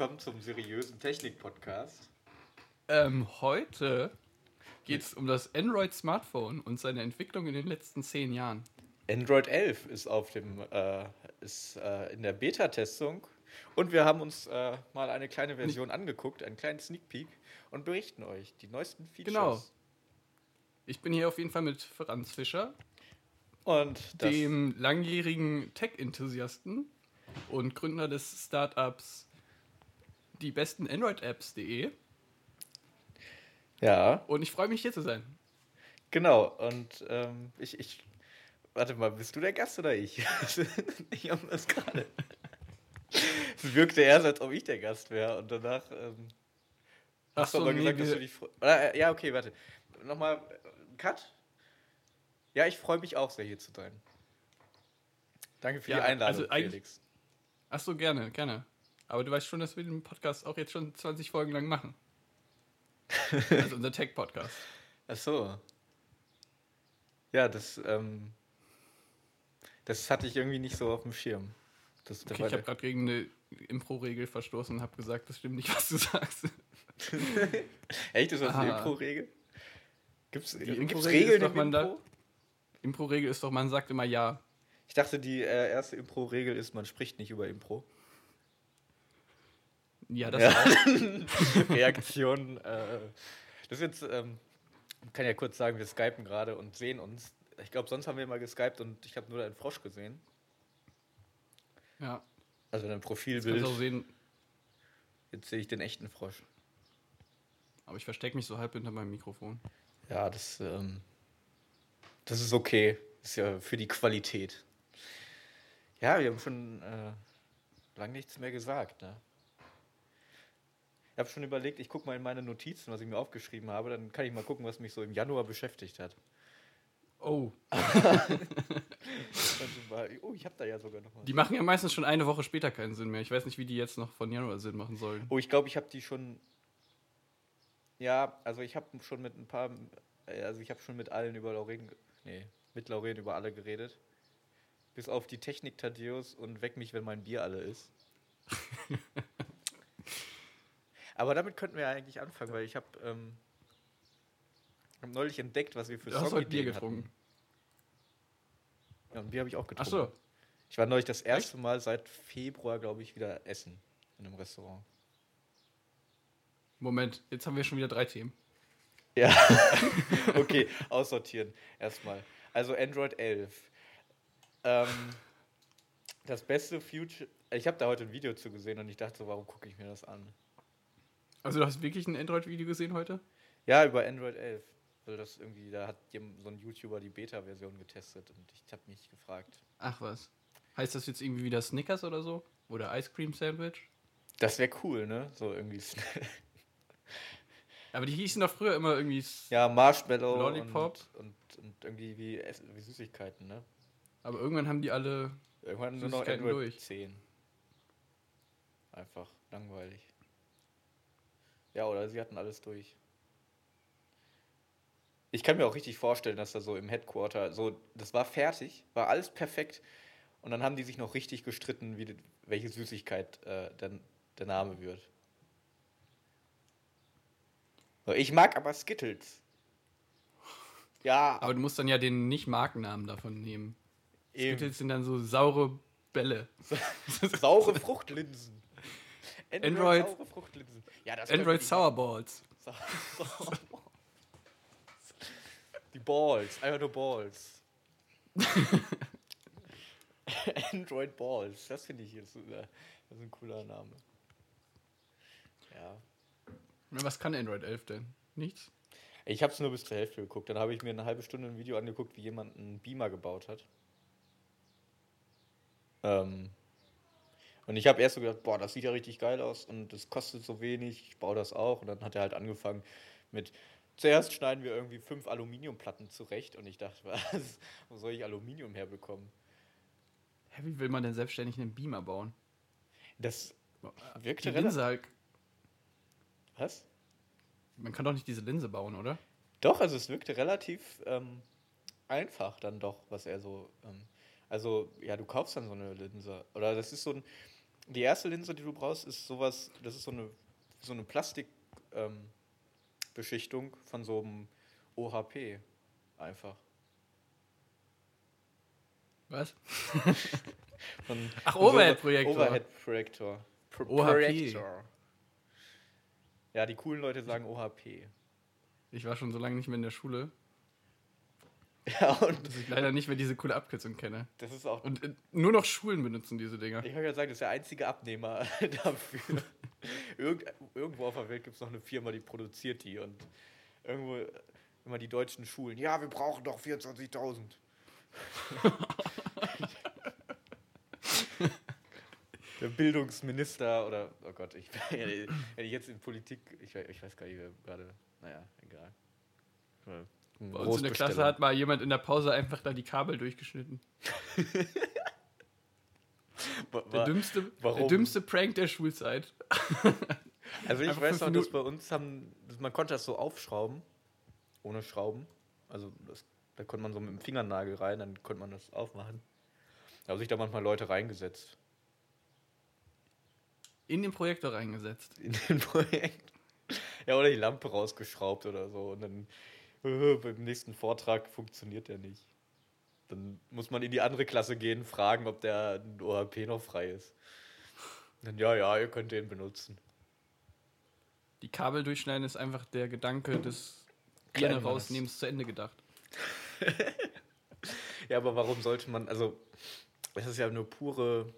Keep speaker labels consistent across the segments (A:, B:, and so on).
A: willkommen zum seriösen Technik-Podcast.
B: ähm, heute geht es um das Android-Smartphone und seine Entwicklung in den letzten zehn Jahren.
A: Android 11 ist auf dem äh, ist äh, in der Beta-Testung und wir haben uns äh, mal eine kleine Version angeguckt, einen kleinen Sneak Peek und berichten euch die neuesten Features.
B: Genau. Ich bin hier auf jeden Fall mit Franz Fischer,
A: Und
B: dem langjährigen Tech-Enthusiasten und Gründer des Startups die besten Android-Apps.de.
A: ja,
B: Und ich freue mich hier zu sein.
A: genau. Und ähm, ich, ich, warte mal, bist du der Gast oder ich? ich habe das gerade. Es wirkte erst, als ob ich der Gast wäre und danach. Ähm,
B: Ach
A: Hast du
B: so,
A: aber
B: nee,
A: gesagt, dass du dich freust? Äh, ja, okay, warte. Nochmal, äh, Cut? Ja, ich freue mich auch sehr, hier zu sein. Danke für
B: Ja,
A: die Einladung,
B: also
A: Felix.
B: Ach so, gerne, gerne. Aber du weißt schon, dass wir den Podcast auch jetzt schon 20 Folgen lang machen. Also unser Tech-Podcast.
A: Ach so. Ja, das, ähm, das hatte ich irgendwie nicht so auf dem Schirm. Das,
B: Okay, ich habe gerade gegen eine Impro-Regel verstoßen und habe gesagt, das stimmt nicht, was du sagst.
A: Echt, ist das eine
B: Ah.
A: Impro-Regel? Gibt's, gibt's
B: Impro-Regel
A: Regeln
B: ist doch,
A: im Impro?
B: Impro-Regel ist doch, man sagt immer ja.
A: Ich dachte, die äh, erste Impro-Regel ist, man spricht nicht über Impro.
B: Ja, das
A: Ja.
B: auch.
A: Reaktion. Äh, das ist jetzt, ähm, ich kann ja kurz sagen, wir skypen gerade und sehen uns. Ich glaube, sonst haben wir mal geskypt und ich habe nur deinen Frosch gesehen.
B: Ja,
A: Also dein Profilbild.
B: auch sehen.
A: Jetzt sehe ich den echten Frosch.
B: Aber ich verstecke mich so halb hinter meinem Mikrofon.
A: Ja, das, ähm, das ist okay. Ist ja für die Qualität. Ja, wir haben schon äh, lange nichts mehr gesagt. Ne? Ich habe schon überlegt, ich gucke mal in meine Notizen, was ich mir aufgeschrieben habe. Dann kann ich mal gucken, was mich so im Januar beschäftigt hat.
B: Oh,
A: mal- Oh, ich habe da ja sogar noch was.
B: die machen ja meistens schon eine Woche später keinen Sinn mehr. Ich weiß nicht, wie die jetzt noch von Januar Sinn machen sollen.
A: Oh, ich glaube, ich habe die schon. Ja, also ich habe schon mit ein paar. Also ich habe schon mit allen über Lauren. Nee, mit Lauren über alle geredet. Bis auf die Technik Tadeus und Weck mich, wenn mein Bier alle ist. Aber damit könnten wir ja eigentlich anfangen, weil ich habe ähm, hab neulich entdeckt, was wir für
B: Du hast heute Bier
A: Songideen
B: getrunken.
A: hatten. Ja, und Bier habe ich auch
B: Ach
A: getrunken.
B: so.
A: Ich war neulich das erste Mal seit Februar, glaube ich, wieder essen in einem Restaurant.
B: Moment, jetzt haben wir schon wieder drei Themen.
A: Ja, okay, aussortieren erstmal. Also Android 11. Ähm, das beste Future. Ich habe da heute ein Video zu gesehen und ich dachte so, warum gucke ich mir das an?
B: Also du hast wirklich ein Android-Video gesehen heute?
A: Ja, über Android 11. Also das irgendwie, da hat so ein YouTuber die Beta-Version getestet und ich habe mich gefragt.
B: Ach was. Heißt das jetzt irgendwie wieder Snickers oder so? Oder Ice Cream Sandwich?
A: Das wäre cool, ne? So irgendwie.
B: Aber die hießen doch früher immer irgendwie.
A: Ja, Marshmallow
B: Lollipop.
A: Und, und, und irgendwie wie, wie Süßigkeiten, ne?
B: Aber irgendwann haben die alle.
A: Irgendwann nur noch Android
B: durch.
A: 10. Einfach langweilig. Ja, oder sie hatten alles durch. Ich kann mir auch richtig vorstellen, dass da so im Headquarter, so, das war fertig, war alles perfekt. Und dann haben die sich noch richtig gestritten, wie, welche Süßigkeit äh, der, der Name wird. So, ich mag aber Skittles. Ja,
B: Aber du musst dann ja den nicht-Markennamen davon nehmen.
A: eben.
B: Skittles sind dann so saure Bälle.
A: saure Fruchtlinsen.
B: Android-
A: Fruchtlinsen. Ja, das
B: Android
A: die-
B: Sour Balls.
A: Sa- Sauer Balls. Die Balls, einfach nur Balls. Android Balls, das finde ich jetzt äh, das ist ein cooler Name. Ja.
B: Was kann Android 11 denn? Nichts?
A: Ich habe es nur bis zur Hälfte geguckt. Dann habe ich mir eine halbe Stunde ein Video angeguckt, wie jemand einen Beamer gebaut hat. Ähm, und ich habe erst so gedacht, boah, das sieht ja richtig geil aus und das kostet so wenig, ich baue das auch. Und dann hat er halt angefangen mit, zuerst schneiden wir irgendwie fünf Aluminiumplatten zurecht und ich dachte, was, wo soll ich Aluminium herbekommen?
B: Hä, wie will man denn selbstständig einen Beamer bauen?
A: Das
B: Die
A: wirkte relativ...
B: Linse halt.
A: Was?
B: Man kann doch nicht diese Linse bauen, oder?
A: Doch, also es wirkte relativ ähm, einfach dann doch, was er so. Ähm, Also, ja, du kaufst dann so eine Linse. Oder das ist so ein. Die erste Linse, die du brauchst, ist sowas, das ist so eine, so eine Plastikbeschichtung ähm, von so einem OHP. Einfach.
B: Was?
A: Von,
B: Ach, Overhead-Projektor.
A: Overhead-Projektor. Pro
B: OHP.
A: Projektor. Ja, die coolen Leute sagen OHP.
B: Ich war schon so lange nicht mehr in der Schule,
A: Ja, und
B: dass ich leider nicht mehr diese coole Abkürzung kenne.
A: das ist auch.
B: Und äh, nur noch Schulen benutzen diese Dinger.
A: Ich wollte ja sagen, das ist der einzige Abnehmer dafür. Irgend, irgendwo auf der Welt gibt es noch eine Firma, die produziert die. Und irgendwo immer die deutschen Schulen. Ja, wir brauchen doch 24.000. der Bildungsminister oder, oh Gott, ich, wenn ich jetzt in Politik, ich, ich weiß gar nicht, wer gerade, naja, egal. Ein
B: Bei uns in der Klasse hat mal jemand in der Pause einfach da die Kabel durchgeschnitten. Der dümmste, der
A: warum?
B: dümmste Prank der Schulzeit.
A: Also ich weiß noch, dass bei uns haben, man konnte das so aufschrauben, ohne Schrauben. Also das, da konnte man so mit dem Fingernagel rein, dann konnte man das aufmachen. Da haben sich da manchmal Leute reingesetzt
B: In den Projektor reingesetzt.
A: in den Projekt. Ja, oder die Lampe rausgeschraubt oder so. Und dann beim nächsten Vortrag funktioniert der nicht. Dann muss man in die andere Klasse gehen, fragen, ob der OHP noch frei ist. Dann, ja, ja, ihr könnt den benutzen.
B: Die Kabel durchschneiden ist einfach der Gedanke des
A: Mannes.
B: rausnehmens zu Ende gedacht.
A: Ja, aber warum sollte man, also, es ist ja nur pure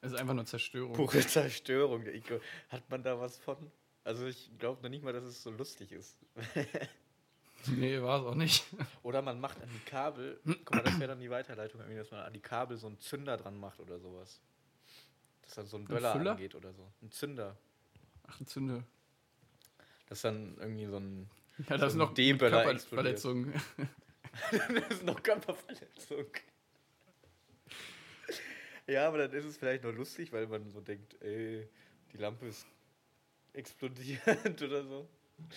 B: Es ist einfach nur Zerstörung.
A: pure Zerstörung. Ich, hat man da was von? Also ich glaube noch nicht mal, dass es so lustig ist.
B: Nee, war es auch nicht.
A: Oder man macht an die Kabel, guck mal, das wäre dann die Weiterleitung, irgendwie, dass man an die Kabel so einen Zünder dran macht oder sowas. Dass dann so ein Böller
B: Füller?
A: angeht oder so. Ein Zünder.
B: Ach, ein Zünde.
A: Das ist dann irgendwie so ein.
B: Ja,
A: So
B: das ist
A: ein
B: noch
A: D-Böller
B: Körperverletzung.
A: das ist noch Körperverletzung. Ja, aber dann ist es vielleicht nur lustig, weil man so denkt, ey, die Lampe ist explodierend oder so.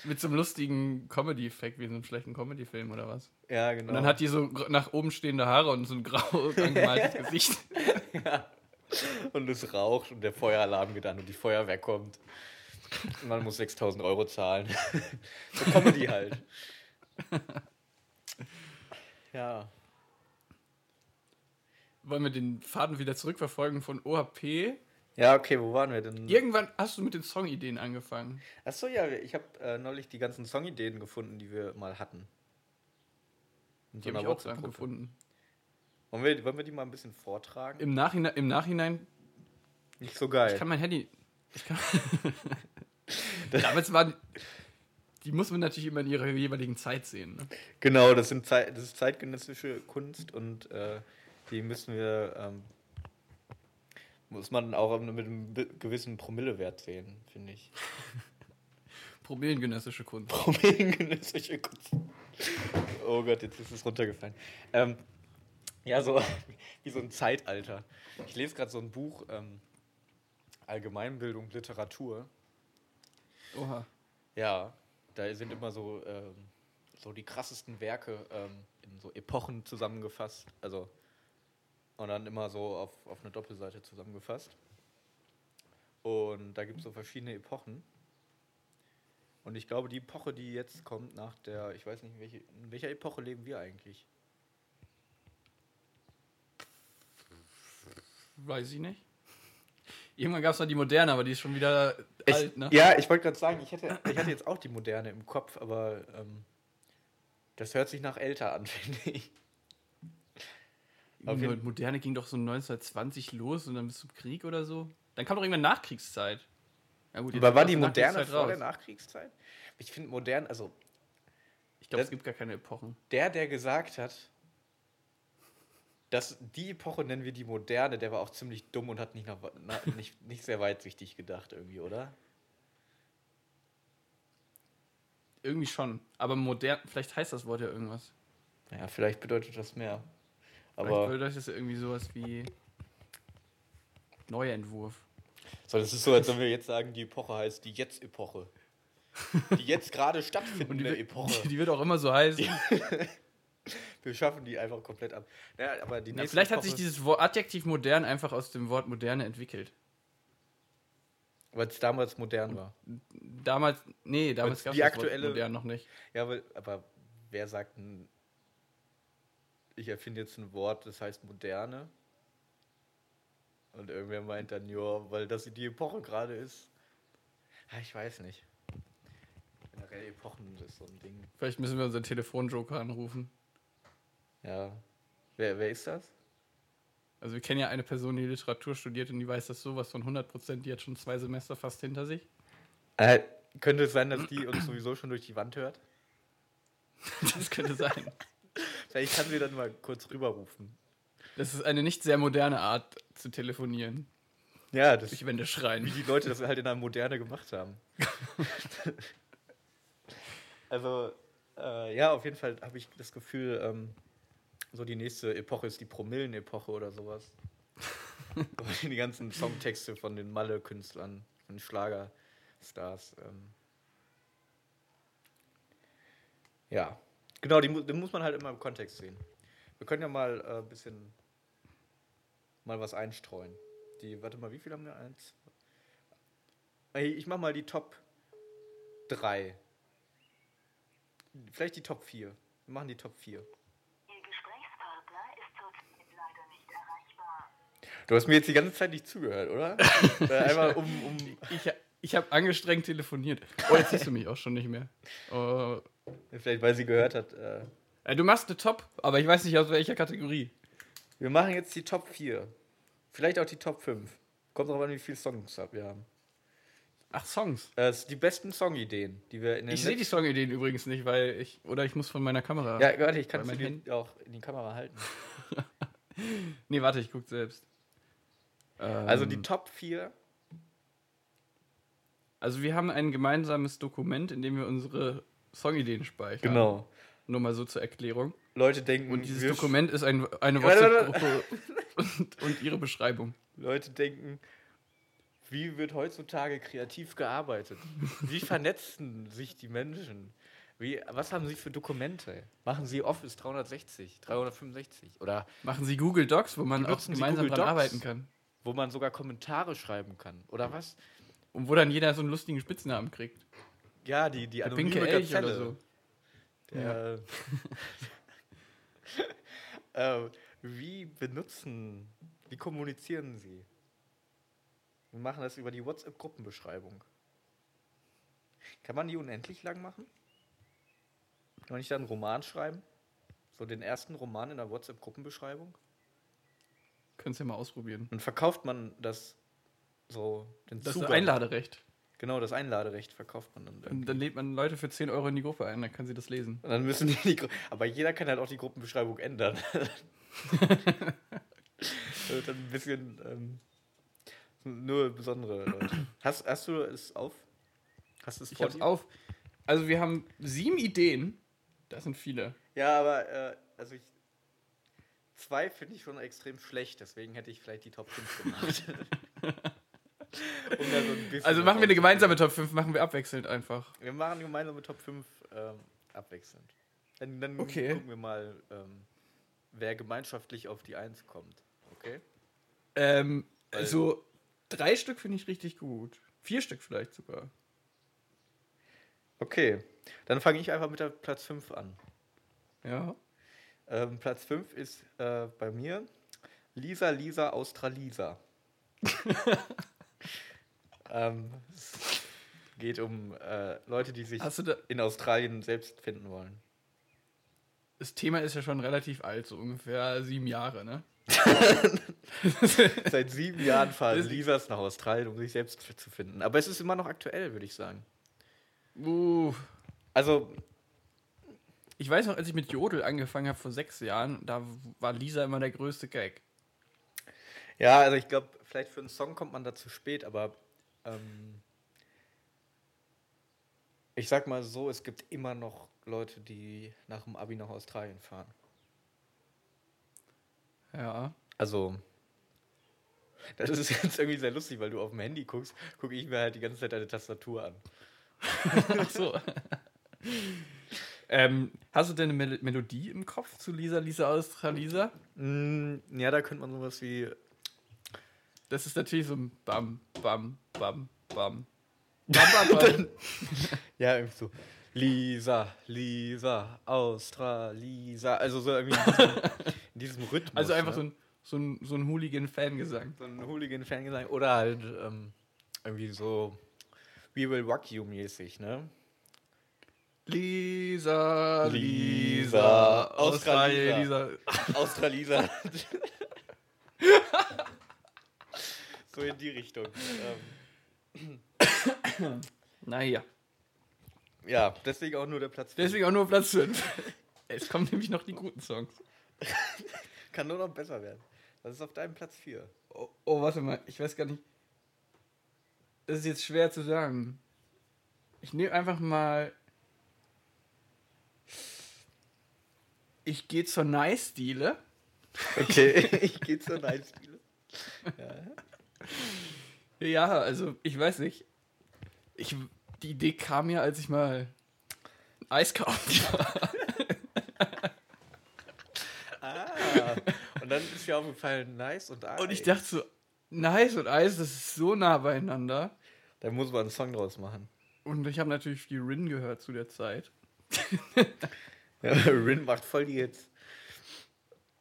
B: Mit so einem lustigen Comedy-Effekt, wie in so einem schlechten Comedy-Film oder was.
A: Ja, genau.
B: Und dann hat die so nach oben stehende Haare und so ein grau angemaltes Gesicht.
A: Und es raucht und der Feueralarm geht an und die Feuerwehr kommt. Und man muss 6000 Euro zahlen. so Comedy halt. Ja.
B: Wollen wir den Faden wieder zurückverfolgen von OHP?
A: Ja, okay, wo waren wir denn?
B: Irgendwann hast du mit den Songideen angefangen.
A: Achso, ja, ich habe äh, neulich die ganzen Songideen gefunden, die wir mal hatten. In
B: Die
A: so
B: habe
A: einer
B: ich auch
A: WhatsApp-Gruppe.
B: gefunden.
A: Wollen wir, wollen wir die mal ein bisschen vortragen?
B: Im Nachhinein, Im Nachhinein
A: Nicht so geil.
B: ich kann mein Handy. Ich kann Damals waren. Die muss man natürlich immer in ihrer jeweiligen Zeit sehen. Ne?
A: Genau, das, sind Zei das ist zeitgenössische Kunst und äh, die müssen wir, ähm, muss man auch mit einem gewissen Promillewert sehen, finde ich.
B: Promillengenössische Kunst.
A: Promillengenössische Kunst. Oh Gott, jetzt ist es runtergefallen. Ähm, ja, so wie so ein Zeitalter. Ich lese gerade so ein Buch, ähm, Allgemeinbildung, Literatur.
B: Oha.
A: Ja, da sind immer so, ähm, so die krassesten Werke ähm, in so Epochen zusammengefasst. Also, und dann immer so auf, auf eine Doppelseite zusammengefasst. Und da gibt es so verschiedene Epochen. Und ich glaube, die Epoche, die jetzt kommt nach der, ich weiß nicht, welche, in welcher Epoche leben wir eigentlich?
B: Weiß ich nicht. Irgendwann gab es noch die moderne, aber die ist schon wieder
A: Ich,
B: alt, ne?
A: Ja, ich wollte gerade sagen, ich hätte, ich hatte jetzt auch die moderne im Kopf, aber ähm, das hört sich nach älter an, finde ich. Auf jeden-
B: moderne ging doch so 1920 los und dann bis zum Krieg oder so. Dann kam doch irgendwann Nachkriegszeit. Ja, gut,
A: Aber war die moderne vor der. Nachkriegszeit? Ich finde modern, also
B: Ich glaube, es gibt gar keine Epochen.
A: der, der gesagt hat, dass die Epoche nennen wir die moderne, der war auch ziemlich dumm und hat nicht, nach, na, nicht, nicht sehr weitsichtig gedacht irgendwie, oder?
B: Irgendwie schon. Aber modern, vielleicht heißt das Wort ja irgendwas.
A: Ja, vielleicht bedeutet das mehr.
B: Vielleicht
A: Aber
B: bedeutet das irgendwie sowas wie Neuentwurf.
A: so, das ist so, als wenn wir jetzt sagen, die Epoche heißt die Jetzt-Epoche. Die jetzt gerade stattfindende
B: wird-
A: Epoche.
B: die wird auch immer so heißen.
A: Wir schaffen die einfach komplett ab. Ja, aber die nächste
B: vielleicht hat sich
A: Epoche-
B: dieses Wort, Adjektiv modern einfach aus dem Wort moderne entwickelt.
A: Weil es damals modern war.
B: Damals, nee, damals gab es
A: die
B: das Wort
A: aktuelle-
B: modern noch nicht.
A: Ja, aber, aber wer sagt denn, ich erfinde jetzt ein Wort, das heißt moderne? Und irgendwer meint dann, ja, weil das die Epoche gerade ist. Ja, ich weiß nicht. Generell Epochen ist so ein Ding.
B: Vielleicht müssen wir unseren Telefonjoker anrufen.
A: Ja. Wer, wer ist das?
B: Also wir kennen ja eine Person, die Literatur studiert und die weiß das sowas von 100%, die hat schon zwei Semester fast hinter sich.
A: Äh, könnte es sein, dass die uns sowieso schon durch die Wand hört?
B: Das könnte sein.
A: Vielleicht kann sie dann mal kurz rüberrufen.
B: Das ist eine nicht sehr moderne Art zu telefonieren.
A: Ja, das
B: Wände
A: wie
B: schreien.
A: die Leute das halt in der Moderne gemacht haben. also, äh, ja, auf jeden Fall habe ich das Gefühl, ähm, so die nächste Epoche ist die Promillen-Epoche oder sowas. so die ganzen Songtexte von den Malle-Künstlern, von den Schlagerstars. Ähm. Ja, genau, die, die muss man halt immer im Kontext sehen. Wir können ja mal ein äh, bisschen mal was einstreuen. Die, warte mal, wie viel haben wir? Eins. Ey, Ich mach mal die Top 3. Vielleicht die Top 4. Wir machen die Top 4.
C: Ihr Gesprächspartner ist zurzeit leider nicht erreichbar.
A: Du hast mir jetzt die ganze Zeit nicht zugehört, oder? Äh, Einmal um, um.
B: Ich, ich habe angestrengt telefoniert. Oh, jetzt siehst du mich auch schon nicht mehr. Oh.
A: Vielleicht, weil sie gehört hat. Äh,
B: Äh, Du machst eine Top, aber ich weiß nicht aus welcher Kategorie.
A: wir machen jetzt die Top 4. Vielleicht auch die Top 5. Kommt drauf an, wie viele Songs wir haben.
B: Ach, Songs.
A: Äh, es sind die besten Songideen, die wir in den
B: Ich sehe die Songideen übrigens nicht, weil ich. Oder ich muss von meiner Kamera.
A: Ja, warte, ich kann
B: mein
A: sie
B: Handy-
A: auch in die Kamera halten.
B: Nee, warte, ich guck selbst.
A: Also
B: Ähm,
A: die Top 4.
B: Also wir haben ein gemeinsames Dokument, in dem wir unsere Songideen speichern.
A: Genau.
B: Nur mal so zur Erklärung.
A: Leute denken,
B: Und dieses Dokument ist ein, eine WhatsApp-Gruppe und, und ihre Beschreibung.
A: Leute denken, wie wird heutzutage kreativ gearbeitet? Wie vernetzen sich die Menschen? Wie, was haben sie für Dokumente? Machen sie Office 360, 365 oder
B: Machen Sie Google Docs, wo man auch gemeinsam dran arbeiten kann.
A: wo man sogar Kommentare schreiben kann? Oder was?
B: Und wo dann jeder so einen lustigen Spitznamen kriegt.
A: Ja, die, die
B: Der
A: anonyme
B: pinke Elch
A: Gazelle.
B: oder so.
A: Der, äh, wie benutzen, wie kommunizieren sie? Wir machen das über die WhatsApp-Gruppenbeschreibung. Kann man die unendlich lang machen? Kann man nicht da einen Roman schreiben? So den ersten Roman in der WhatsApp-Gruppenbeschreibung?
B: Könntest ja mal ausprobieren.
A: Und verkauft man das so, den
B: Das ist
A: Zugang?
B: ein Einladerecht.
A: Genau, das Einladerecht verkauft man dann.
B: Und
A: irgendwie.
B: dann lädt man Leute für 10 Euro in die Gruppe ein, dann können sie das lesen.
A: Und dann müssen die, die Gru- aber jeder kann halt auch die Gruppenbeschreibung ändern. das wird dann ein bisschen ähm, nur besondere Leute. Hast, hast du es auf? Hast du es
B: Ich hab's
A: dir?
B: auf. Also wir haben sieben Ideen. Das sind viele.
A: Ja, aber äh, also ich zwei finde ich schon extrem schlecht, deswegen hätte ich vielleicht die Top 5 gemacht. um so
B: Also machen wir eine gemeinsame. Top 5, machen wir abwechselnd einfach.
A: Wir machen gemeinsame Top 5 ähm, abwechselnd. Dann, dann
B: Okay.
A: gucken wir mal, ähm, wer gemeinschaftlich auf die 1 kommt. Okay?
B: Ähm,
A: Weil-
B: also drei Stück finde ich richtig gut. Vier Stück vielleicht sogar.
A: Okay. Dann fange ich einfach mit der Platz 5 an.
B: Ja.
A: Ähm, Platz 5 ist äh, bei mir Lisa Lisa Australisa. ähm, es geht um äh, Leute, die sich in Australien selbst finden wollen.
B: das Thema ist ja schon relativ alt, so ungefähr sieben Jahre, ne?
A: Seit sieben Jahren fahren Lisas nach Australien, um sich selbst zu finden. Aber es ist immer noch aktuell, würde ich sagen.
B: Uh,
A: Also,
B: ich weiß noch, als ich mit Jodel angefangen habe vor sechs Jahren, da war Lisa immer der größte Gag.
A: ja, also ich glaube, vielleicht für einen Song kommt man da zu spät, aber ähm, ich sag mal so, es gibt immer noch Leute, die nach dem Abi nach Australien fahren.
B: Ja.
A: Also, das ist jetzt irgendwie sehr lustig, weil du auf dem Handy guckst, gucke ich mir halt die ganze Zeit deine Tastatur an.
B: Ach so. Ähm, hast du denn eine Mel Melodie im Kopf zu Lisa, Lisa Australisa?
A: Mm, ja, da könnte man sowas wie.
B: Das ist natürlich so ein Bam, Bam, Bam, Bam. Bam, bam, bam.
A: Ja, irgendwie so. Lisa, Lisa, Australisa. Also so irgendwie in diesem, in diesem Rhythmus.
B: also einfach
A: ne?
B: so ein, so ein, so ein Hooligan-Fangesang.
A: so ein Hooligan-Fangesang. Oder halt ähm, irgendwie so We Will Rock You mäßig, ne?
B: Lisa,
A: Lisa, Australisa.
B: Lisa.
A: Australisa. So in die Richtung. Ähm,
B: Naja,
A: ja, deswegen auch nur der Platz. vier.
B: deswegen auch nur Platz 5. Es kommen nämlich noch die guten Songs.
A: Kann nur noch besser werden. Was ist auf deinem Platz 4?
B: Oh, oh, warte mal, ich weiß gar nicht. Das ist jetzt schwer zu sagen. Ich nehme einfach mal. Ich gehe zur Nice-Diele.
A: Okay, ich gehe zur Night-Spiele.
B: Ja, also ich weiß nicht. Ich, die Idee kam mir, als ich mal Eis kaufen war.
A: Ah, und dann ist mir aufgefallen, nice und Eis.
B: Und ich dachte so, Nice und Eis, das ist so nah beieinander.
A: Da muss man einen Song draus machen.
B: Und ich habe natürlich viel Rin gehört zu der Zeit.
A: Ja, Rin macht voll die Hits.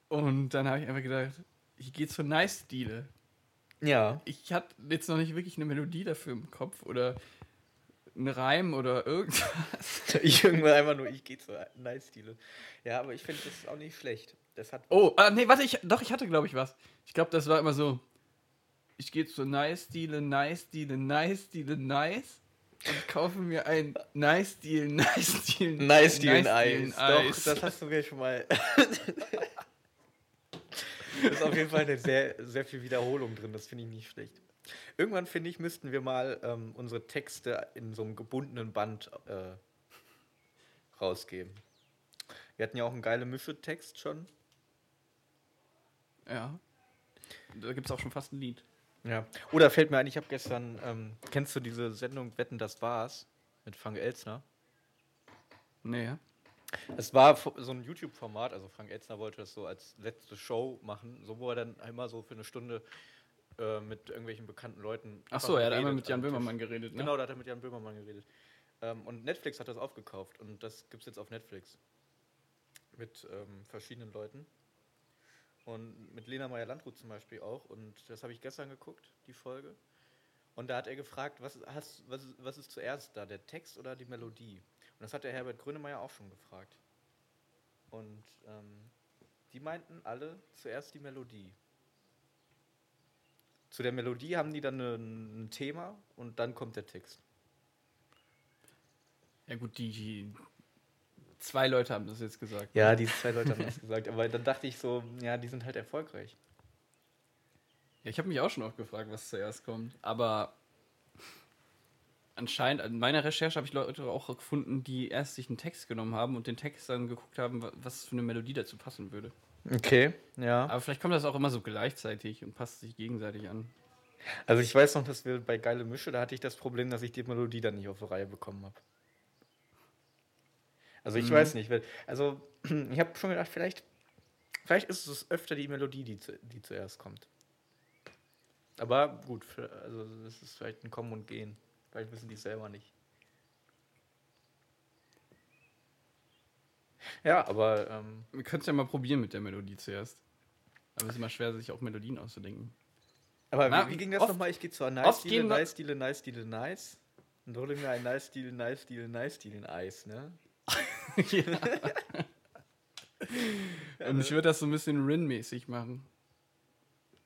B: Und dann habe ich einfach gedacht, ich gehe zur Nice-Diele.
A: Ja.
B: ich hatte jetzt noch nicht wirklich eine Melodie dafür im Kopf oder einen Reim oder irgendwas.
A: Ich irgendwann einfach nur, ich gehe zur Nice-Stile. Ja, aber ich finde das auch nicht schlecht. Das hat.
B: Oh, ah, nee, warte, ich, doch, ich hatte, glaube ich, was. Ich glaube, das war immer so, ich gehe zur Nice-Diele, Nice-Diele, Nice-Diele, Nice und kaufe mir ein Nice-Deal, Nice-Deal,
A: Nice-Deal Eis. Doch,
B: Eis.
A: das hast du mir schon mal. das ist auf jeden Fall eine sehr, sehr viel Wiederholung drin. Das finde ich nicht schlecht. Irgendwann, finde ich, müssten wir mal ähm, unsere Texte in so einem gebundenen Band äh, rausgeben. Wir hatten ja auch einen geile Mische-Text schon.
B: Ja. Da gibt es auch schon fast ein Lied.
A: Ja. Oder fällt mir ein, ich habe gestern, ähm, kennst du diese Sendung Wetten, das war's? Mit Frank Elzner?
B: Nee, ja.
A: Es war so ein YouTube-Format, also Frank Elzner wollte das so als letzte Show machen, so wo er dann einmal so für eine Stunde äh, mit irgendwelchen bekannten Leuten.
B: Ach so, er hat einmal mit Jan. Böhmermann geredet, ne?
A: Genau, da hat er mit Jan Böhmermann geredet. Ähm, und Netflix hat das aufgekauft und das gibt es jetzt auf Netflix. Mit ähm, verschiedenen Leuten. Und mit Lena Meyer-Landrut zum Beispiel auch. Und das habe ich gestern geguckt, die Folge. Und da hat er gefragt, was, hast, was, was ist zuerst da, der Text oder die Melodie? Und das hat der Herbert Grönemeyer auch schon gefragt. Und ähm, die meinten alle zuerst die Melodie. Zu der Melodie haben die dann ein, ein Thema und dann kommt der Text.
B: Ja gut, die, die zwei Leute haben das jetzt gesagt.
A: Ja, diese zwei Leute haben das gesagt, aber dann dachte ich so, ja, die sind halt erfolgreich.
B: Ja, ich habe mich auch schon oft gefragt, was zuerst kommt. Aber anscheinend, in meiner Recherche habe ich Leute auch gefunden, die erst sich einen Text genommen haben und den Text dann geguckt haben, wa- was für eine Melodie dazu passen würde.
A: Okay, ja.
B: Aber vielleicht kommt das auch immer so gleichzeitig und passt sich gegenseitig an.
A: Also ich weiß noch, dass wir bei Geile Mische, da hatte ich das Problem, dass ich die Melodie dann nicht auf die Reihe bekommen habe. Also ich weiß nicht, also ich habe schon gedacht, vielleicht, vielleicht ist es öfter die Melodie, die, zu, die zuerst kommt. Aber gut, also das ist vielleicht ein Kommen und Gehen. Vielleicht wissen die es selber nicht. Ja, aber ähm,
B: Wir können es ja mal probieren mit der Melodie zuerst. Aber es ist immer schwer, sich auch Melodien auszudenken.
A: Aber
B: Na,
A: wie, wie ging das nochmal? Ich gehe zur
B: oft
A: Nice Deal, Nice Deal, Nice Deal, Nice. Und hole mir ein Nice Deal, Nice Deal, Nice Deal in Eis, ne?
B: Und ich würde das so ein bisschen Rin-mäßig machen.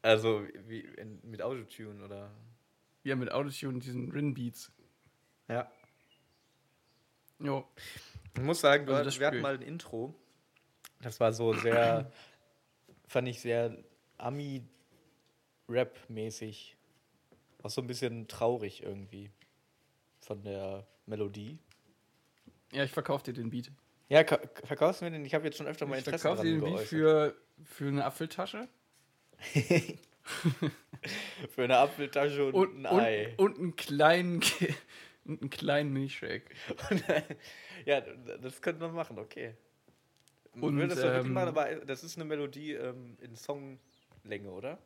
A: Also wie in, mit Autotune oder.
B: Ja, mit Autotune und diesen Rin-Beats.
A: Ja.
B: Jo.
A: Ich muss sagen, du
B: Also
A: hast,
B: das
A: wir hatten mal ein Intro. Das war so sehr, fand ich sehr Ami-Rap-mäßig. Auch so ein bisschen traurig irgendwie. Von der Melodie.
B: Ja, ich verkaufe dir den Beat.
A: Ja, ka- verkaufst du mir den? Ich habe jetzt schon öfter mal
B: Ich
A: Interesse
B: verkaufe dir den Beat
A: geäußert.
B: für, für eine Apfeltasche
A: Für eine Apfeltasche und,
B: und,
A: ein Ei.
B: und, und einen kleinen, Und einen kleinen Milchshake.
A: Ja, das könnte man machen, okay. Man würde das wirklich
B: ähm,
A: machen, aber das ist eine Melodie ähm, in Songlänge, oder?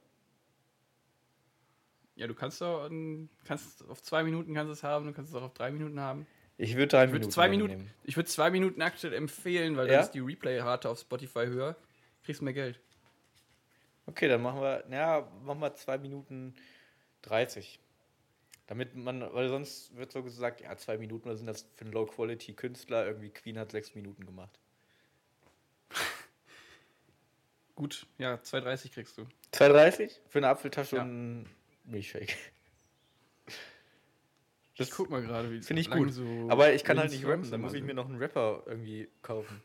B: Ja, du kannst doch ähm, kannst auf zwei Minuten kannst es haben, du kannst es auch auf drei Minuten haben.
A: Ich würde drei
B: Ich würde zwei Minuten, ich würde zwei Minuten aktuell empfehlen, weil
A: Ja?
B: dann ist die Replay-Rate auf Spotify höher. Kriegst mehr Geld.
A: Okay, dann machen wir, ja, machen wir zwei Minuten 30. Damit man, weil sonst wird so gesagt, ja, zwei Minuten, was sind das für ein Low-Quality-Künstler? Irgendwie Queen hat sechs Minuten gemacht.
B: Gut, ja, 2,30 kriegst du.
A: 2,30? Für eine Apfeltasche
B: Ja.
A: und einen Milchshake.
B: Ich guck mal gerade, wie
A: Finde ich gut.
B: So
A: Aber ich kann halt nicht rappen, dann muss ich mir noch einen Rapper irgendwie kaufen.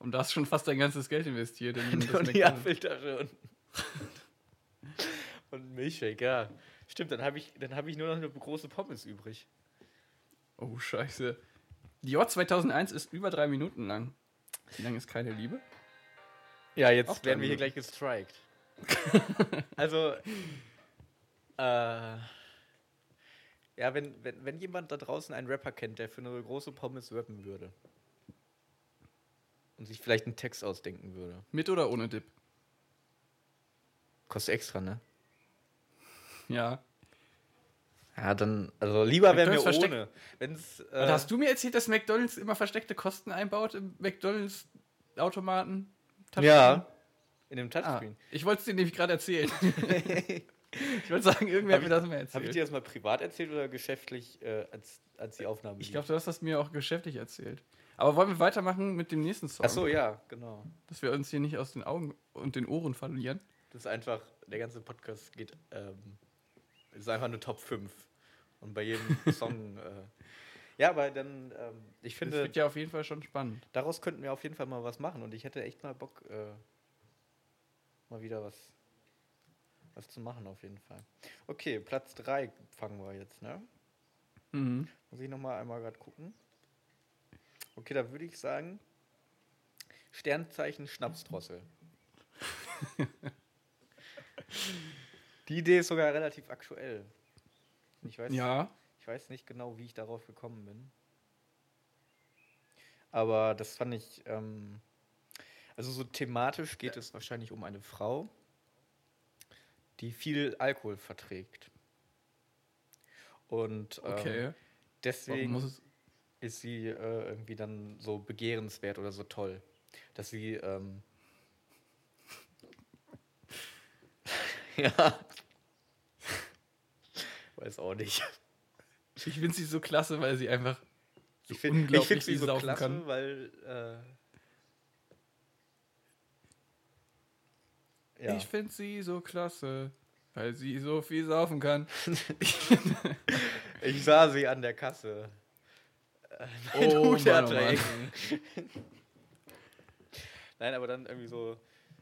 B: Und da hast schon fast dein ganzes Geld investiert. In das
A: und die. Apfeltasche und, und Milchshake, ja. Stimmt, dann habe ich, dann hab ich nur noch eine große Pommes übrig.
B: Oh, scheiße. Dior 2001 ist über drei Minuten lang. Wie lange ist keine Liebe?
A: Ja, jetzt
B: Auch
A: werden wir hier gleich gestrikt. also, äh, ja, wenn, wenn, wenn jemand da draußen einen Rapper kennt, der für eine große Pommes rappen würde und sich vielleicht einen Text ausdenken würde,
B: Mit oder ohne Dip?
A: kostet extra, ne?
B: Ja.
A: Ja, dann, also lieber wäre mir
B: McDonald's versteckt-
A: ohne. Wenn's, äh,
B: hast du mir erzählt, dass McDonalds immer versteckte Kosten einbaut im McDonalds-Automaten?
A: ja, in dem
B: Ah,
A: Touchscreen.
B: ich wollte es dir nämlich gerade erzählen. ich wollte sagen, irgendwer
A: Hab
B: hat mir das mal
A: Habe ich
B: erzählt.
A: dir das mal privat erzählt oder geschäftlich, äh, als, als die Aufnahme
B: Ich glaube, du hast das mir auch geschäftlich erzählt. Aber wollen wir weitermachen mit dem nächsten Song?
A: Ach so, ja, genau.
B: Dass wir uns hier nicht aus den Augen und den Ohren verlieren.
A: Das ist einfach, der ganze Podcast geht, ähm, ist einfach eine Top 5. Und bei jedem Song, äh, ja, aber dann, ähm, ich
B: Das
A: finde,
B: wird ja auf jeden Fall schon spannend.
A: daraus könnten wir auf jeden Fall mal was machen und ich hätte echt mal Bock, äh, mal wieder was, was zu machen auf jeden Fall. Okay, Platz 3 fangen wir jetzt, ne?
B: Mhm.
A: Muss ich nochmal einmal gerade gucken. Okay, da würde ich sagen, Sternzeichen Schnapsdrossel. Die Idee ist sogar relativ aktuell. Ich weiß,
B: Ja,
A: ich weiß nicht genau, wie ich darauf gekommen bin. Aber das fand ich, ähm, also so thematisch geht es wahrscheinlich um eine Frau, die viel Alkohol verträgt. Und ähm,
B: okay. Warum
A: deswegen
B: muss es.
A: Ist sie äh, irgendwie dann so begehrenswert oder so toll, dass sie ähm, ja weiß auch nicht.
B: Ich finde sie so klasse, weil sie einfach so
A: Ich finde ich
B: unglaublich
A: find sie so klasse,
B: kann.
A: weil äh, ja.
B: Ich finde sie so klasse, weil sie so viel saufen kann.
A: ich sah sie an der Kasse. Mein
B: Oh
A: Hut hat
B: Mann, oh.
A: Ecken. Nein, aber dann irgendwie so,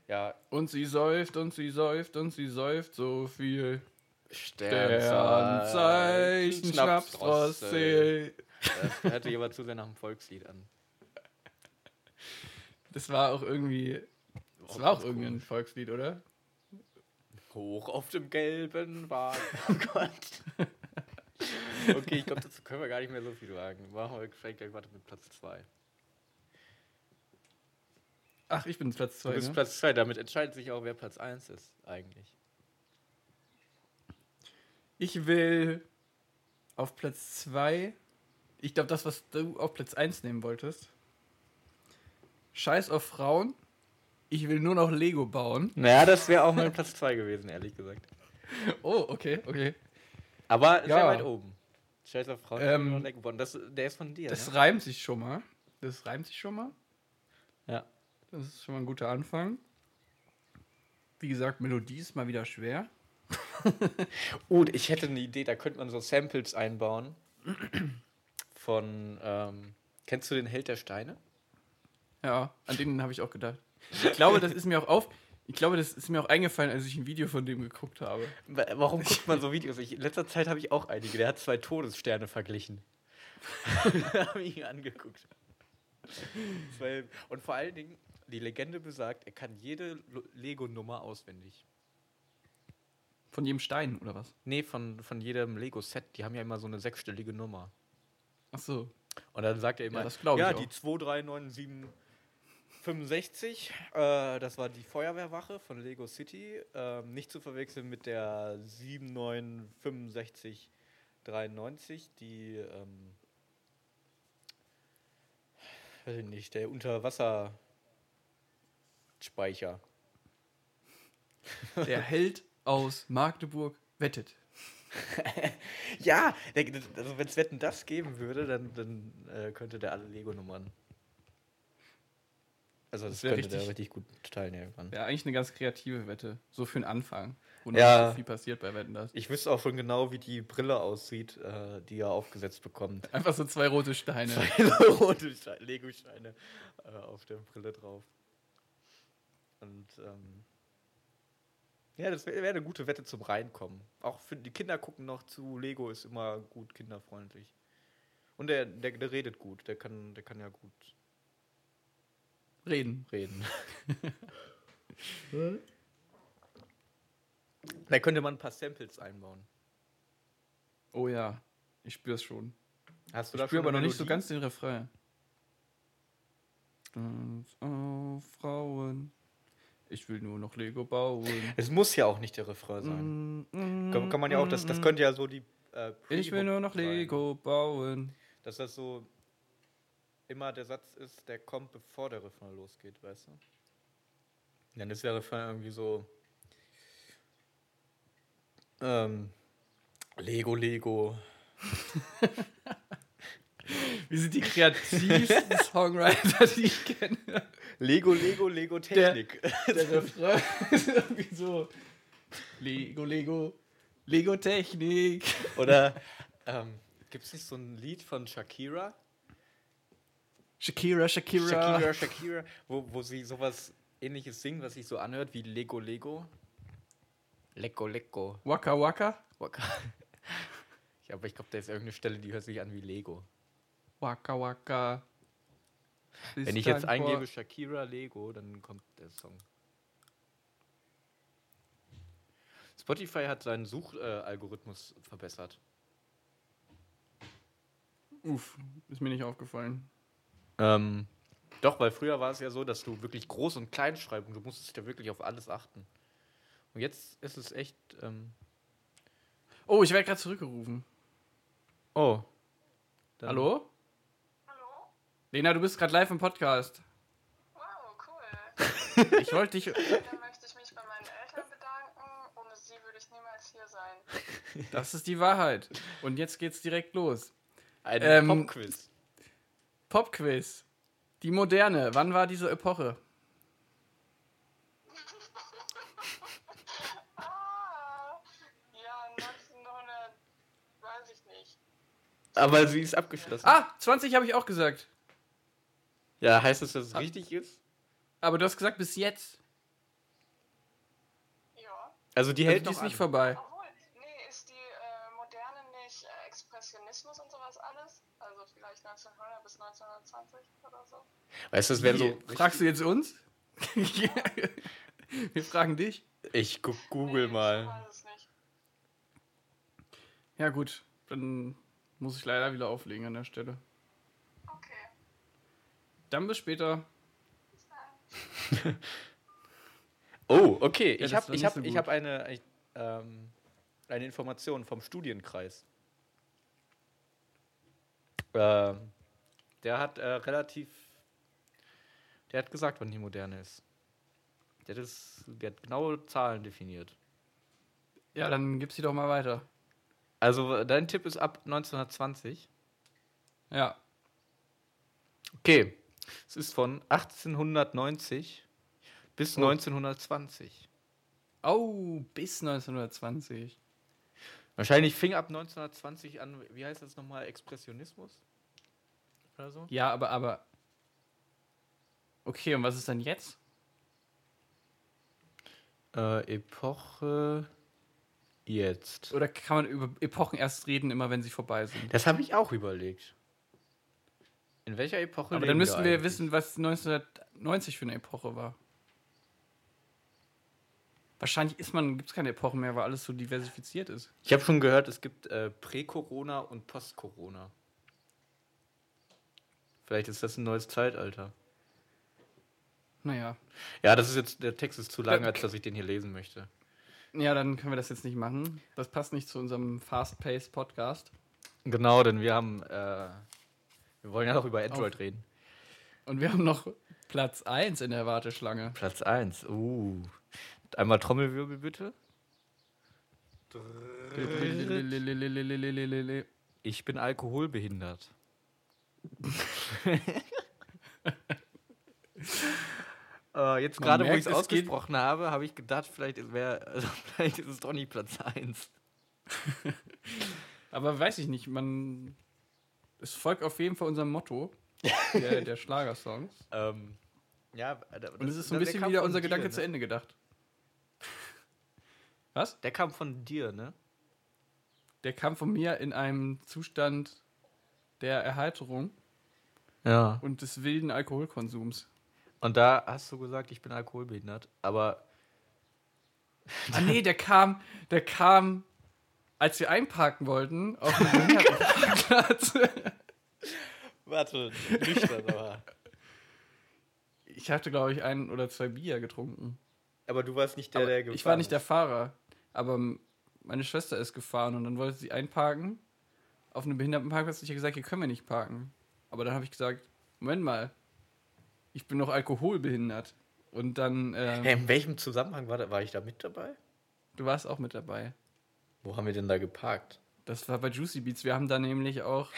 A: ja,
B: Und sie säuft und sie säuft und sie säuft so viel.
A: Sternzeichen, Schnapsdrossel. Das hörte jemand zu sehr nach einem Volkslied an.
B: Das war auch irgendwie. Das war auch irgendein
A: komisch.
B: Volkslied, oder?
A: Hoch auf dem gelben Wagen. Oh Gott. Okay, ich glaube, dazu können wir gar nicht mehr so viel sagen. Machen wir vielleicht gleich weiter mit Platz 2.
B: Ach, ich bin Platz
A: Du
B: 2.
A: bist
B: Ne?
A: Platz 2, damit entscheidet sich auch, wer Platz 1 ist, eigentlich.
B: Ich will auf Platz 2. Ich glaube, das, was du auf Platz 1 nehmen wolltest. Scheiß auf Frauen. Ich will nur noch Lego bauen.
A: Naja, das wäre auch mein Platz 2 gewesen, ehrlich gesagt.
B: Oh, okay, okay.
A: Aber sehr
B: Ja.
A: weit oben. Scheiß auf Frauen.
B: Ähm,
A: das, der ist von dir,
B: Das
A: ne?
B: reimt sich schon mal. Das reimt sich schon mal.
A: Ja.
B: Das ist schon mal ein guter Anfang. Wie gesagt, Melodie ist mal wieder schwer.
A: Oh, ich hätte eine Idee, da könnte man so Samples einbauen. Von, ähm, kennst du den Held der Steine?
B: Ja, an den habe ich auch gedacht. Ich glaube, das ist mir auch auf. Ich glaube, das ist mir auch eingefallen, als ich ein Video von dem geguckt habe.
A: Warum guckt man so Videos? Ich, in letzter Zeit habe ich auch einige. Der hat zwei Todessterne verglichen. habe ich ihn angeguckt. Und vor allen Dingen, die Legende besagt, er kann jede Lego-Nummer auswendig.
B: Von jedem Stein, oder was?
A: Nee, von, von jedem Lego-Set. Die haben ja immer so eine sechsstellige Nummer.
B: Ach so.
A: Und dann sagt er immer,
B: ja, ja die 2,
A: 3,
B: 9,
A: 7, 65, äh, das war die Feuerwehrwache von Lego City. Äh, nicht zu verwechseln mit der 796593, die, ähm, weiß ich nicht, der Unterwasserspeicher.
B: Der Held aus Magdeburg wettet.
A: ja, also wenn es Wetten das geben würde, dann, dann äh, könnte der alle Lego-Nummern. Also das,
B: wär
A: könnte der
B: richtig-
A: richtig gut teilnehmen. kann.
B: Wäre eigentlich eine ganz kreative Wette. So für den Anfang. Wo
A: Ja.
B: nicht so viel passiert bei Wetten das.
A: Ich wüsste auch schon genau, wie die Brille aussieht, äh, die er aufgesetzt bekommt.
B: Einfach so zwei rote Steine.
A: Zwei rote Ste- Lego-Steine äh, auf der Brille drauf. Und ähm, ja, das wäre wär eine gute Wette zum Reinkommen. Auch für die Kinder gucken noch zu. Lego ist immer gut kinderfreundlich. Und der, der, der redet gut. Der kann, der kann ja gut
B: Reden.
A: reden. da könnte man ein paar Samples einbauen.
B: Oh ja. Ich spür's schon.
A: Hast du
B: Ich spüre aber noch nicht so ganz den Refrain. Auf Frauen. Ich will nur noch Lego bauen.
A: Es muss ja auch nicht der Refrain sein.
B: Mm,
A: Kann, kann man ja auch, das, das könnte ja so die. Äh,
B: Ich will nur noch
A: sein.
B: Lego bauen.
A: Dass das so immer der Satz ist, der kommt, bevor der Refrain losgeht, weißt du? Dann ist der Refrain irgendwie so. Ähm, Lego, Lego.
B: Wir sind die kreativsten Songwriter, die ich kenne.
A: Lego, Lego, Lego Technik.
B: Der Refrain ist irgendwie so. Lego, Lego, Lego Technik.
A: Oder ähm, gibt es nicht so ein Lied von Shakira?
B: Shakira, Shakira.
A: Shakira, Shakira, wo, wo sie sowas ähnliches singt, was sich so anhört wie Lego, Lego. Lecco, Lecco.
B: Waka Waka.
A: Waka. Ja, aber ich glaube, da ist irgendeine Stelle, die hört sich an wie Lego.
B: Waka Waka.
A: Wenn ich jetzt eingebe Shakira Lego, dann kommt der Song. Spotify hat seinen Suchalgorithmus Algorithmus verbessert.
B: Uff, ist mir nicht aufgefallen.
A: Ähm, doch, weil früher war es ja so, dass du wirklich groß und klein schreibst und du musstest ja wirklich auf alles achten. Und jetzt ist es echt. Ähm,
B: Oh, ich werde gerade zurückgerufen.
A: oh. Dann-
B: Hallo?
C: Hallo?
B: Lena, du bist gerade live im Podcast.
C: Wow, cool.
B: Ich wollte dich.
C: Dann möchte ich mich bei meinen Eltern bedanken. Ohne sie würde ich niemals hier sein.
B: Das ist die Wahrheit. Und jetzt geht's direkt los.
A: Ein
B: Ähm,
A: Popquiz.
B: Popquiz. Die moderne. Wann war diese Epoche?
C: Ah, ja, 1900, weiß ich nicht.
A: Aber sie ist abgeschlossen.
B: Ah, 20 habe ich auch gesagt.
A: Ja, heißt das, dass es
B: Ah.
A: richtig ist?
B: Aber du hast gesagt bis jetzt.
C: Ja.
A: Also die
B: Also
A: hält
B: die
A: noch
B: ist nicht
A: an.
B: vorbei.
C: Obwohl, nee, ist die äh, Moderne nicht äh, Expressionismus und sowas alles? Also vielleicht 1900 bis 1920 oder so?
A: Weißt du, das wäre so.
B: Wie, Fragst du jetzt uns? Wir fragen dich.
A: Ich google
C: Nee,
A: mal.
C: Ich weiß es nicht.
B: Ja gut, dann muss ich leider wieder auflegen an der Stelle.
C: Okay.
B: Dann bis später.
C: Bis dann.
A: Oh, okay.
B: Ja,
A: ich habe ich hab,
B: so
A: ich hab eine, ich, ähm, eine Information vom Studienkreis. Ähm, der hat äh, relativ. Der hat gesagt, wann die moderne ist. Der hat, das, der hat genaue Zahlen definiert.
B: Ja, dann gib sie doch mal weiter.
A: Also, dein Tipp ist ab 1920.
B: Ja.
A: Okay. Es ist von 1890 bis
B: Oh.
A: 1920.
B: Oh, bis 1920.
A: Wahrscheinlich fing ab 1920 an, wie heißt das nochmal, Expressionismus? Oder so?
B: Ja, aber, aber. Okay, und was ist dann jetzt?
A: Äh, Epoche jetzt.
B: Oder kann man über Epochen erst reden, immer wenn sie vorbei sind?
A: Das habe ich auch überlegt. In welcher Epoche
B: Aber
A: leben
B: dann müssten wir
A: eigentlich?
B: wissen, was 1990 für eine Epoche war. Wahrscheinlich ist man, gibt es keine Epochen mehr, weil alles so diversifiziert ist.
A: Ich habe schon gehört, es gibt äh, Prä-Corona und Post-Corona. Vielleicht ist das ein neues Zeitalter.
B: Naja.
A: Ja, das ist jetzt, der Text ist zu lang, als dass ich den hier lesen möchte.
B: Ja, dann können wir das jetzt nicht machen. Das passt nicht zu unserem Fast-Paced-Podcast.
A: Genau, denn wir haben, äh, wir wollen ja noch über Android
B: Auf.
A: reden.
B: Und wir haben noch Platz 1 in der Warteschlange.
A: Platz 1, uh. Einmal Trommelwirbel bitte. Ich bin alkoholbehindert. äh, jetzt gerade, wo ich es ausgesprochen habe, habe ich gedacht, vielleicht ist, wär, also, vielleicht ist es doch nicht Platz 1.
B: Aber weiß ich nicht, man. Es folgt auf jeden Fall unserem Motto der, der Schlagersongs.
A: Ähm, ja, äh,
B: Und es ist so ein bisschen wieder unser Gedanke zu
A: ne?
B: Ende gedacht. Was?
A: Der kam von dir, ne?
B: Der kam von mir in einem Zustand der Erheiterung
A: Ja.
B: und des wilden Alkoholkonsums.
A: Und da hast du gesagt, ich bin alkoholbehindert, aber
B: Ah nee, der kam, der kam, als wir einparken wollten, auf dem Behindertenparkplatz.
A: warte, nüchtern, aber.
B: Ich hatte, glaube ich, ein oder zwei Bier getrunken.
A: Aber du warst nicht der,
B: Aber
A: der gefahren
B: ich war nicht der Fahrer, aber meine Schwester ist gefahren und dann wollte sie einparken auf einem Behindertenparkplatz. Ich habe gesagt, hier können wir nicht parken. Aber dann habe ich gesagt, Moment mal, ich bin noch alkoholbehindert. Und dann, ähm,
A: Hä, in welchem Zusammenhang war, da, war ich da mit dabei?
B: du warst auch mit dabei.
A: Wo haben wir denn da geparkt?
B: Das war bei Juicy Beats. Wir haben da nämlich auch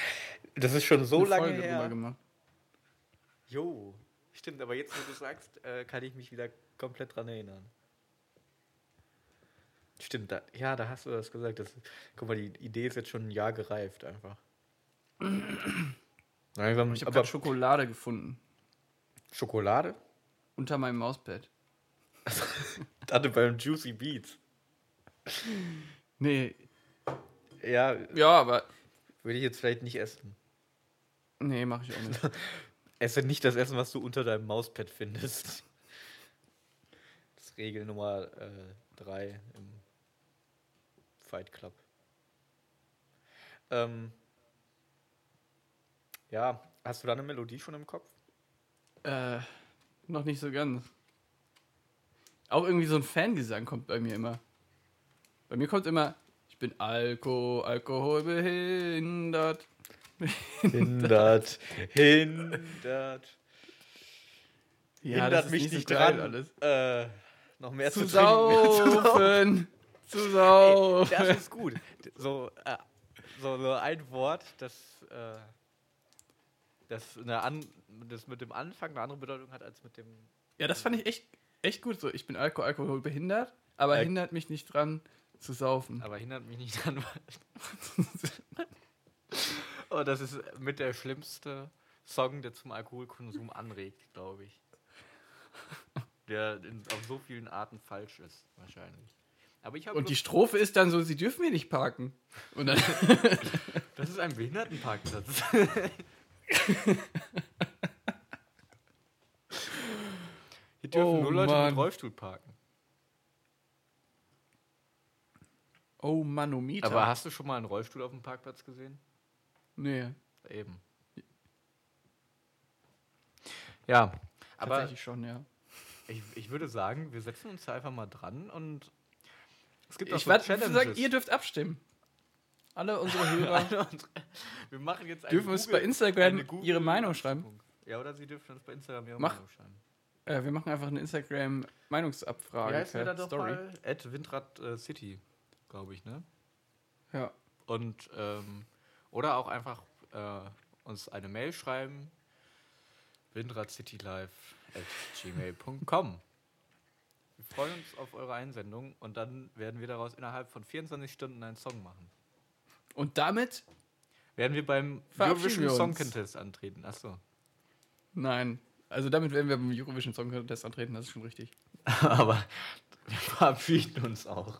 A: Das ist schon so lange
B: Folge
A: her.
B: gemacht.
A: Jo, stimmt, aber jetzt, wo du sagst, äh, kann ich mich wieder komplett dran erinnern. Stimmt, da, ja, da hast du das gesagt. Das, guck mal, die Idee ist jetzt schon ein Jahr gereift einfach. Langsam,
B: Ich habe Schokolade gefunden.
A: Schokolade?
B: Unter meinem Mauspad.
A: Hatte beim Juicy Beats.
B: Nee,
A: Ja,
B: ja, aber.
A: würde ich jetzt vielleicht nicht essen.
B: Nee, mache ich auch nicht.
A: Esse nicht das Essen, was du unter deinem Mauspad findest. Das ist Regel Nummer 3 im Fight Club. Ähm, ja, hast du da eine Melodie schon im Kopf?
B: Äh, noch nicht so ganz. Auch irgendwie so ein Fangesang kommt bei mir immer. Bei mir kommt immer, ich bin Alko, alkoholbehindert.
A: Hindert, hindert.
B: Ja,
A: hindert
B: das ist
A: mich
B: nicht so
A: dran,
B: alles.
A: Äh, noch mehr
B: Zu
A: zu,
B: saufen, zu
A: Ey,
B: saufen.
A: das ist gut. So, äh, so, so ein Wort, das, äh, das, eine an, das mit dem Anfang eine andere Bedeutung hat als mit dem.
B: Ja, das fand ich echt, echt gut so. Ich bin Alko, alkoholbehindert, aber
A: Al-
B: hindert mich nicht dran zu saufen.
A: Aber hindert mich nicht dran. oh, das ist mit der schlimmste Song, der zum Alkoholkonsum anregt, glaube ich. Der in, auf so vielen Arten falsch ist, wahrscheinlich. Aber ich habe.
B: Und die Strophe ist dann so, sie dürfen hier nicht parken. Und dann,
A: Das ist ein Behindertenparkplatz. Hier dürfen
B: Oh
A: nur Leute
B: Mann.
A: mit Rollstuhl parken.
B: oh Manometer.
A: Aber hast du schon mal einen Rollstuhl auf dem Parkplatz gesehen?
B: nee,
A: Eben. Ja, aber
B: tatsächlich schon, ja.
A: ich, ich würde sagen, wir setzen uns da einfach mal dran und es gibt auch
B: Ich
A: so
B: werde sagen, ihr dürft abstimmen. Alle unsere Hörer
A: wir machen jetzt eine
B: dürfen uns
A: Google-
B: bei Instagram
A: eine Google-
B: ihre Meinung schreiben.
A: Ja, oder sie dürfen uns bei Instagram ihre
B: Mach.
A: Meinung schreiben.
B: Äh, wir machen einfach eine Instagram-Meinungsabfrage
A: Wie heißt wir
B: per
A: da doch
B: Story.
A: mal? At Windrad äh, City, glaube ich, ne?
B: Ja.
A: Und, ähm, oder auch einfach äh, uns eine Mail schreiben. windradcitylive at gmail.com freuen uns auf eure Einsendung und dann werden wir daraus innerhalb von 24 Stunden einen Song machen.
B: Und damit,
A: Werden wir beim Eurovision Song. Contest antreten. Achso.
B: nein, also damit werden wir beim Eurovision Song Contest antreten, das ist schon richtig.
A: Aber wir verabschieden uns auch.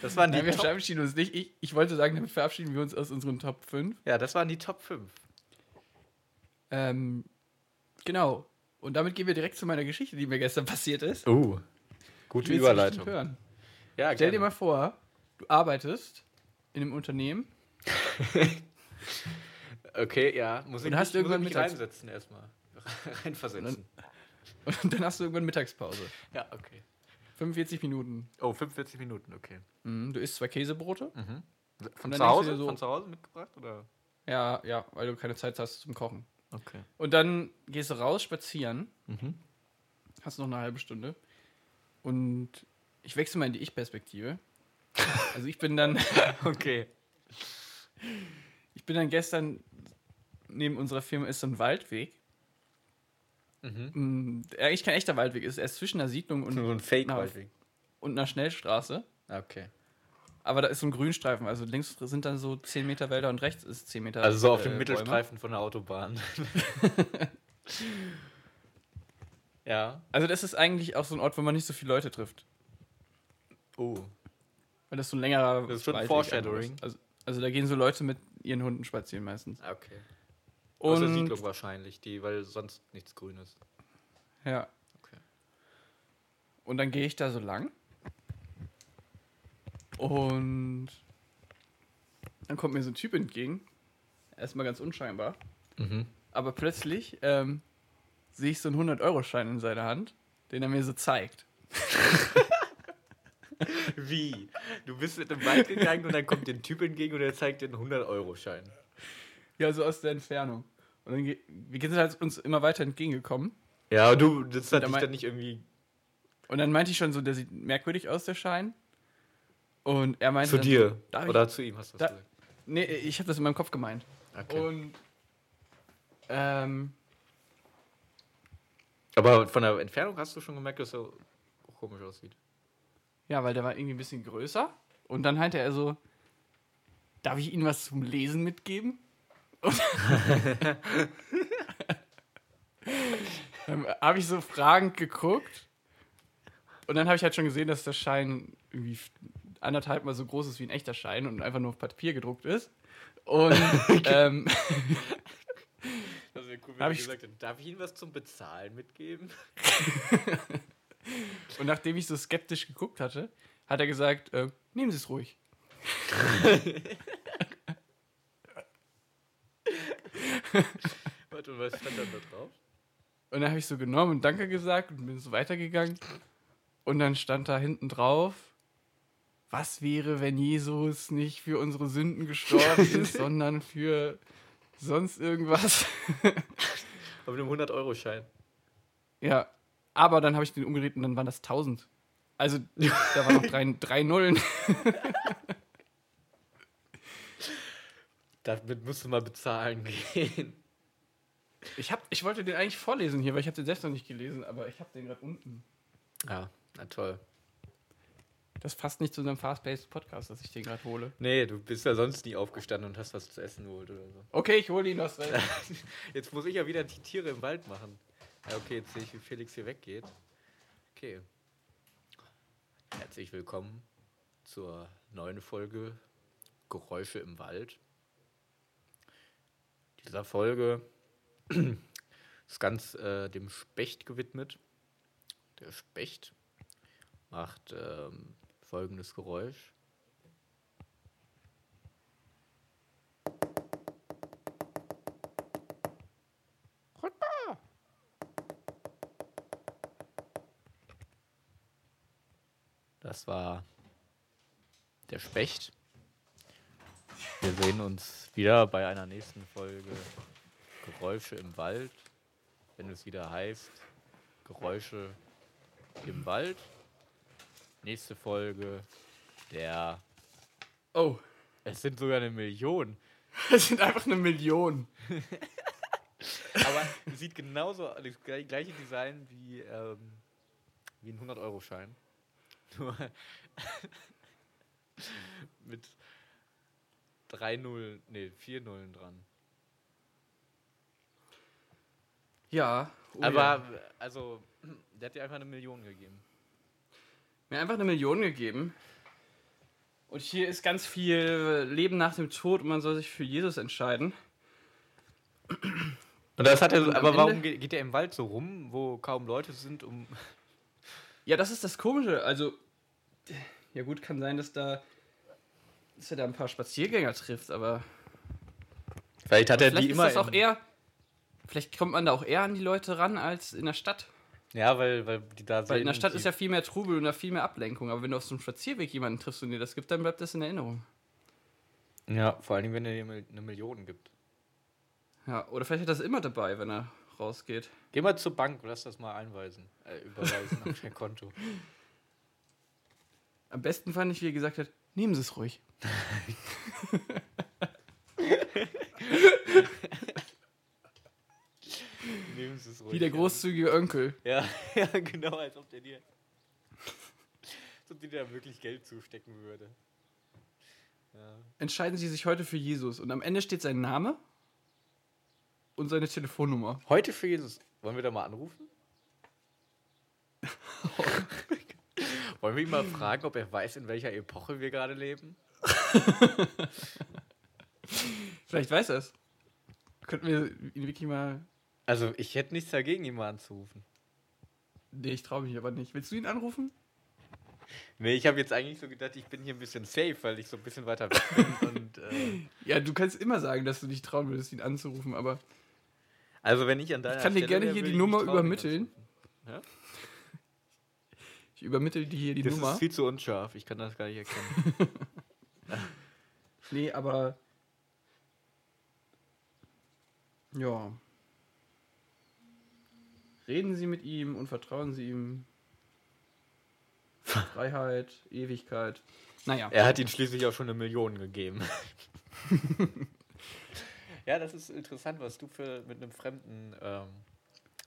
A: Das waren die
B: Nein, wir
A: Top
B: verabschieden uns nicht. Ich, ich wollte sagen, damit verabschieden wir uns aus unseren Top 5.
A: Ja, das waren die Top 5.
B: Ähm, genau. Und damit gehen wir direkt zu meiner Geschichte, die mir gestern passiert ist.
A: Oh. Gute Überleitung. Ja,
B: Stell dir
A: gerne.
B: mal vor, du arbeitest in einem Unternehmen
A: Okay, ja. Muss
B: Und
A: ich
B: hast
A: mich,
B: irgendwann
A: muss ich mich
B: mittags-
A: reinsetzen erstmal. Reinversetzen.
B: und dann hast du irgendwann Mittagspause.
A: Ja, okay.
B: 45 Minuten.
A: Oh, 45 Minuten, okay.
B: Mhm, Du isst zwei Käsebrote.
A: Von
B: dann
A: zu Hause?
B: dir so-
A: Von zu Hause mitgebracht? Oder?
B: Ja, ja, weil du keine Zeit hast zum Kochen.
A: Okay.
B: Und dann gehst du raus spazieren,
A: Mhm.
B: hast noch eine halbe Stunde. Und ich wechsle mal in die Ich-Perspektive. Also ich bin dann,
A: Okay.
B: ich bin dann gestern neben unserer Firma ist so ein Waldweg.
A: Mhm.
B: Mm, Eigentlich kein echter Waldweg, ist erst zwischen einer Siedlung und,
A: So ein fake
B: Na,
A: Waldweg.
B: und einer Schnellstraße.
A: Okay.
B: Aber da ist so ein Grünstreifen. Also links sind dann so 10 Meter Wälder und rechts ist 10 Meter.
A: Also so auf
B: äh,
A: dem
B: Bäume.
A: Mittelstreifen von der Autobahn. ja.
B: Also das ist eigentlich auch so ein Ort, wo man nicht so viele Leute trifft.
A: Oh.
B: Weil das so ein längerer
A: Das ist schon
B: Waldweg
A: Foreshadowing.
B: ist. Also, also da gehen so Leute mit ihren Hunden spazieren meistens.
A: Okay. Aus der
B: Und
A: Siedlung wahrscheinlich, die, weil sonst nichts Grünes.
B: ja.
A: Okay.
B: Und dann gehe ich da so lang. Und dann kommt mir so ein Typ entgegen. Erstmal ganz unscheinbar.
A: Mhm.
B: Aber plötzlich ähm, sehe ich so einen 100-Euro-Schein in seiner Hand, den er mir so zeigt.
A: Wie? Du bist mit dem Wald gegangen und dann kommt dir ein Typ entgegen und er zeigt dir einen 100-Euro-Schein.
B: Ja, so aus der Entfernung. Und dann, wir sind halt uns immer weiter entgegengekommen.
A: Ja, du, das hat
B: er
A: dich dann nicht irgendwie
B: Und dann meinte ich schon so, der sieht merkwürdig aus, der Schein. Und er meinte
A: zu dir
B: So,
A: oder
B: ich?
A: zu ihm hast du
B: Da-
A: das gesagt.
B: Nee, ich habe das in meinem Kopf gemeint.
A: Okay.
B: Und ähm,
A: Aber von der Entfernung hast du schon gemerkt, dass er komisch aussieht.
B: ja, weil der war irgendwie ein bisschen größer. Und dann meinte er so, darf ich Ihnen was zum Lesen mitgeben? Dann habe ich so fragend geguckt. Und dann habe ich halt schon gesehen, dass der Schein irgendwie anderthalb mal so groß ist wie ein echter Schein und einfach nur auf Papier gedruckt ist. Und ähm, Hab ich-
A: gesagt hätte, darf ich Ihnen was zum Bezahlen mitgeben?
B: Und nachdem ich so skeptisch geguckt hatte, hat er gesagt, äh, nehmen Sie es ruhig.
A: Warte, und was stand dann da drauf?
B: Und dann habe ich so genommen und Danke gesagt und bin so weitergegangen. Und dann stand da hinten drauf, was wäre, wenn Jesus nicht für unsere Sünden gestorben ist, sondern für sonst irgendwas.
A: Auf einem 100-Euro-Schein.
B: ja, aber dann habe ich den umgedreht und dann waren das 1000. Also da waren noch drei, drei Nullen.
A: Damit musst du mal bezahlen gehen.
B: Ich, hab, ich wollte den eigentlich vorlesen hier, weil ich habe den selbst noch nicht gelesen, aber ich habe den gerade unten.
A: Ja, na toll.
B: Das passt nicht zu unserem Fast-Paced Podcast, dass ich den gerade hole.
A: Nee, du bist ja sonst nie aufgestanden und hast was zu essen geholt oder so.
B: Okay, ich hole ihn aus.
A: Jetzt muss ich ja wieder die Tiere im Wald machen. Ja, okay, jetzt sehe ich, wie Felix hier weggeht. Okay. Herzlich willkommen zur neuen Folge Geräusche im Wald. Dieser Folge ist ganz äh, dem Specht gewidmet. Der Specht macht ähm, folgendes Geräusch. Das war der Specht. Wir sehen uns wieder bei einer nächsten Folge Geräusche im Wald. Wenn es wieder heißt Geräusche im Wald. Nächste Folge der.
B: Oh,
A: Es sind sogar eine Million.
B: das sind einfach eine Million.
A: Aber sieht genauso das gle- gleiche Design wie, ähm, wie ein 100-Euro-Schein. Nur mit drei Nullen, nee, vier Nullen dran.
B: Ja. oh
A: Aber,
B: ja.
A: also, der hat dir einfach eine Million gegeben.
B: Mir einfach eine Million gegeben. Und hier ist ganz viel Leben nach dem Tod und man soll sich für Jesus entscheiden.
A: Und das hat er,
B: am
A: aber warum
B: Ende-
A: geht, er im Wald so rum, wo kaum Leute sind, um.
B: Ja, das ist das Komische. Also, ja gut, kann sein, dass da, dass er da ein paar Spaziergänger trifft, aber
A: Vielleicht hat er
B: vielleicht
A: die
B: ist
A: immer.
B: das auch eher, vielleicht kommt man da auch eher an die Leute ran als in der Stadt.
A: Ja, weil, weil die da
B: Weil in der Stadt ist ja viel mehr Trubel und da viel mehr Ablenkung. Aber wenn du auf so einem Spazierweg jemanden triffst und dir das gibt, dann bleibt das in Erinnerung.
A: Ja, vor allem, wenn er dir eine Million gibt.
B: Ja, oder vielleicht hat er das immer dabei, wenn er rausgeht.
A: Geh mal zur Bank, lass das mal einweisen. Äh, überweisen auf dein Konto.
B: Am besten fand ich, wie er gesagt hat, nehmen Sie es ruhig.
A: Es ruhig.
B: Wie der großzügige Onkel.
A: Ja, ja, genau, als ob der dir. als ob dir da wirklich Geld zustecken würde. Ja.
B: Entscheiden Sie sich heute für Jesus. Und am Ende steht sein Name und seine Telefonnummer.
A: Heute für Jesus. Wollen wir da mal anrufen? Wollen wir ihn mal fragen, ob er weiß, in welcher Epoche wir gerade leben?
B: Vielleicht weiß er es. Könnten wir ihn wirklich mal.
A: Also, ich hätte nichts dagegen, ihn mal anzurufen.
B: Nee, ich traue mich aber nicht. Willst du ihn anrufen?
A: Nee, ich habe jetzt eigentlich so gedacht, ich bin hier ein bisschen safe, weil ich so ein bisschen weiter weg bin. und, äh,
B: Ja, du kannst immer sagen, dass du dich trauen würdest, ihn anzurufen, aber
A: also, wenn ich an deiner
B: Ich kann dir
A: Stelle
B: gerne hier die Nummer übermitteln.
A: anzurufen.
B: ich übermittle dir hier die
A: Das
B: Nummer.
A: ist viel zu unscharf, ich kann das gar nicht erkennen.
B: Nee, aber. Ja. Reden Sie mit ihm und vertrauen Sie ihm. Freiheit, Ewigkeit. Naja.
A: Er hat ihn schließlich auch schon eine Million gegeben. ja, das ist interessant, was du für mit einem fremden ähm,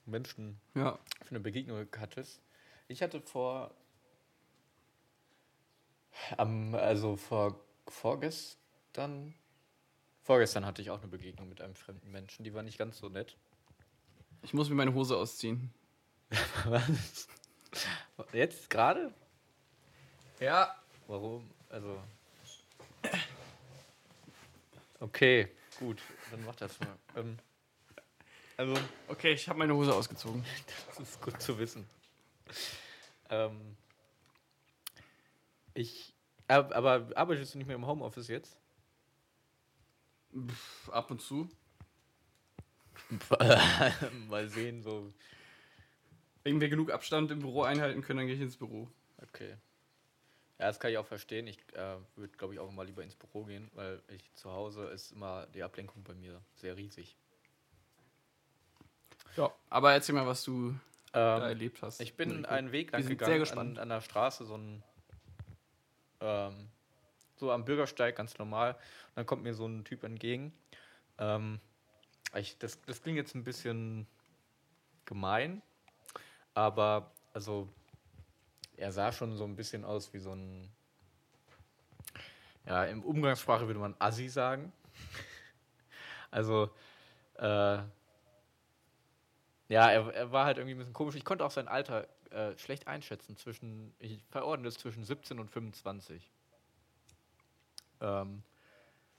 A: Menschen
B: Ja.
A: für eine Begegnung hattest. Ich hatte vor, am, also vor vorgestern, vorgestern hatte ich auch eine Begegnung mit einem fremden Menschen. Die war nicht ganz so nett.
B: Ich muss mir meine Hose ausziehen.
A: Was? Jetzt gerade?
B: Ja.
A: Warum? Also. Okay, gut, dann mach das mal. Ähm, also,
B: Okay, ich habe meine Hose ausgezogen.
A: das ist gut zu wissen. Ähm, ich. ab- Aber arbeitest du nicht mehr im Homeoffice jetzt?
B: Pff, ab und zu.
A: Mal sehen, so.
B: Wenn wir genug Abstand im Büro einhalten können, dann gehe ich ins Büro.
A: Okay. Ja, das kann ich auch verstehen. Ich äh, würde, glaube ich, auch mal lieber ins Büro gehen, weil ich zu Hause ist immer die Ablenkung bei mir sehr riesig.
B: Ja. Aber erzähl mal, was du da
A: Ähm,
B: erlebt hast.
A: Ich bin einen Weg lang gegangen
B: sehr gespannt.
A: An, an der Straße, so ein ähm, so am Bürgersteig, ganz normal. Und dann kommt mir so ein Typ entgegen. Ähm, ich, das, das klingt jetzt ein bisschen gemein, aber also er sah schon so ein bisschen aus wie so ein ja, im Umgangssprache würde man Assi sagen. Also äh, ja, er, er war halt irgendwie ein bisschen komisch. Ich konnte auch sein Alter äh, schlecht einschätzen. Zwischen, ich verordne es zwischen 17 und 25. Ähm,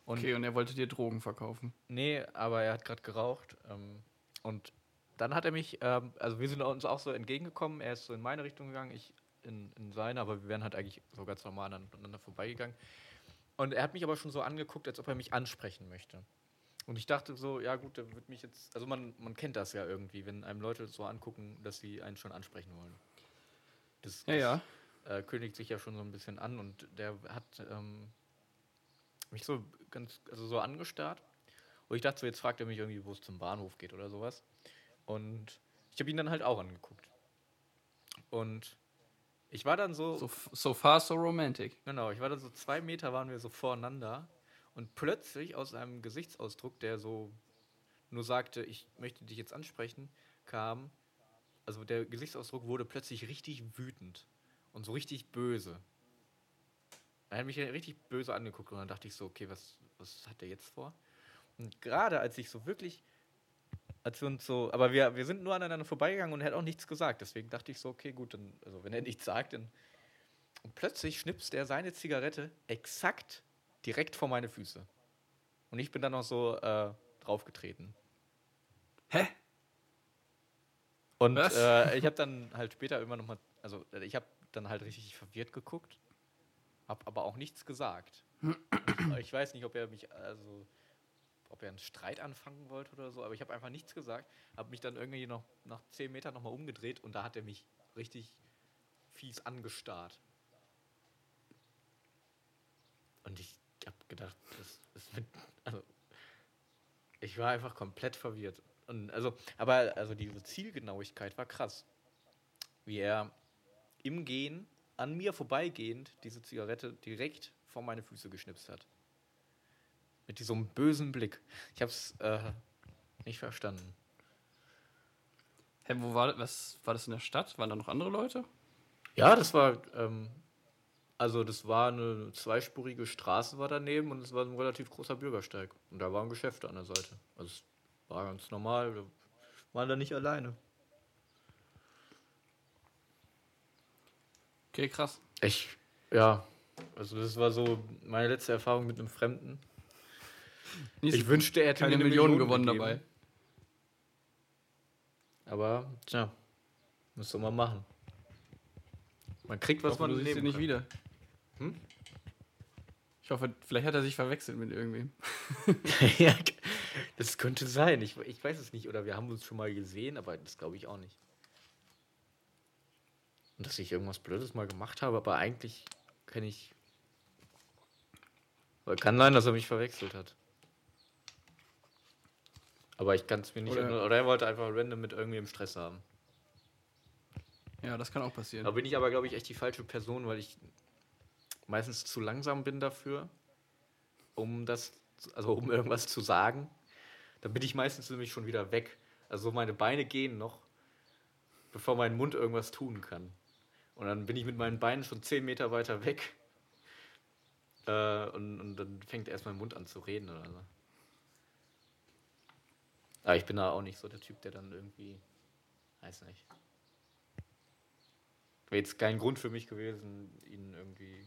A: und
B: Okay, und er wollte dir Drogen verkaufen.
A: nee, aber er hat gerade geraucht. Ähm, und dann hat er mich, ähm, also wir sind uns auch so entgegengekommen. Er ist so in meine Richtung gegangen, ich in, in seine, aber wir wären halt eigentlich so ganz normal aneinander vorbeigegangen. Und er hat mich aber schon so angeguckt, als ob er mich ansprechen möchte. Und ich dachte so, ja gut, der wird mich jetzt, also man, man kennt das ja irgendwie, wenn einem Leute so angucken, dass sie einen schon ansprechen wollen. Das,
B: Ja, ja.
A: das äh, kündigt sich ja schon so ein bisschen an und der hat ähm, mich so ganz, also so angestarrt. Und ich dachte so, jetzt fragt er mich irgendwie, wo es zum Bahnhof geht oder sowas. Und ich habe ihn dann halt auch angeguckt. Und ich war dann so,
B: So, so far, so romantic.
A: Genau, ich war dann so zwei Meter, waren wir so voreinander und plötzlich aus einem Gesichtsausdruck, der so nur sagte, ich möchte dich jetzt ansprechen, kam, also der Gesichtsausdruck wurde plötzlich richtig wütend und so richtig böse. Er hat mich richtig böse angeguckt und dann dachte ich so, okay, was, was hat der jetzt vor? Und gerade als ich so wirklich, als wir uns so, aber wir, wir sind nur aneinander vorbeigegangen und er hat auch nichts gesagt, deswegen dachte ich so, okay, gut, dann, also wenn er nichts sagt, dann und plötzlich schnipst er seine Zigarette exakt direkt vor meine Füße. Und ich bin dann noch so äh, draufgetreten.
B: Hä?
A: Und
B: Was?
A: äh, ich habe dann halt später immer noch mal, also äh, ich habe dann halt richtig verwirrt geguckt, habe aber auch nichts gesagt. ich, weiß nicht, ob er mich, also ob er einen Streit anfangen wollte oder so, aber ich habe einfach nichts gesagt, habe mich dann irgendwie noch nach 10 Metern nochmal umgedreht und da hat er mich richtig fies angestarrt. Und ich habe gedacht, das ist mit, also ich war einfach komplett verwirrt. Und also, aber also diese Zielgenauigkeit war krass. Wie er im Gehen, an mir vorbeigehend, diese Zigarette direkt vor meine Füße geschnipst hat. Mit diesem bösen Blick. Ich hab's äh, nicht verstanden.
B: Hä, wo war das? Was war das in der Stadt? Waren da noch andere Leute?
A: Ja, das war, ähm, also das war eine zweispurige Straße war daneben und es war ein relativ großer Bürgersteig. Und da waren Geschäfte an der Seite. Also es war ganz normal. Wir waren da nicht alleine.
B: Okay, krass.
A: Ich, ja, also das war so meine letzte Erfahrung mit einem Fremden.
B: Nicht
A: Ich wünschte, er hätte
B: keine
A: mir eine
B: Millionen
A: Million
B: gewonnen
A: gegeben.
B: dabei.
A: Aber, tja, müsste man machen. Man kriegt, was
B: ich hoffe,
A: man
B: du siehst ihn
A: nehmen
B: nicht wieder.
A: Hm?
B: Ich hoffe, vielleicht hat er sich verwechselt mit irgendwem.
A: ja, das könnte sein. Ich, ich weiß es nicht. Oder wir haben uns schon mal gesehen, aber das glaube ich auch nicht. Und dass ich irgendwas Blödes mal gemacht habe, aber eigentlich kenne ich. Kann sein, dass er mich verwechselt hat. Aber ich kann es mir nicht
B: Oder-
A: erinnern. Oder er wollte einfach random mit irgendwem Stress haben.
B: Ja, das kann auch passieren.
A: Da bin ich aber, glaube ich, echt die falsche Person, weil ich meistens zu langsam bin dafür, um das, also um irgendwas zu sagen. Dann bin ich meistens nämlich schon wieder weg. Also meine Beine gehen noch, bevor mein Mund irgendwas tun kann. Und dann bin ich mit meinen Beinen schon 10 Meter weiter weg. Äh, und, und dann fängt erst mein Mund an zu reden oder so. Aber ich bin da auch nicht so der Typ, der dann irgendwie, weiß nicht. Wäre jetzt kein Grund für mich gewesen, ihn irgendwie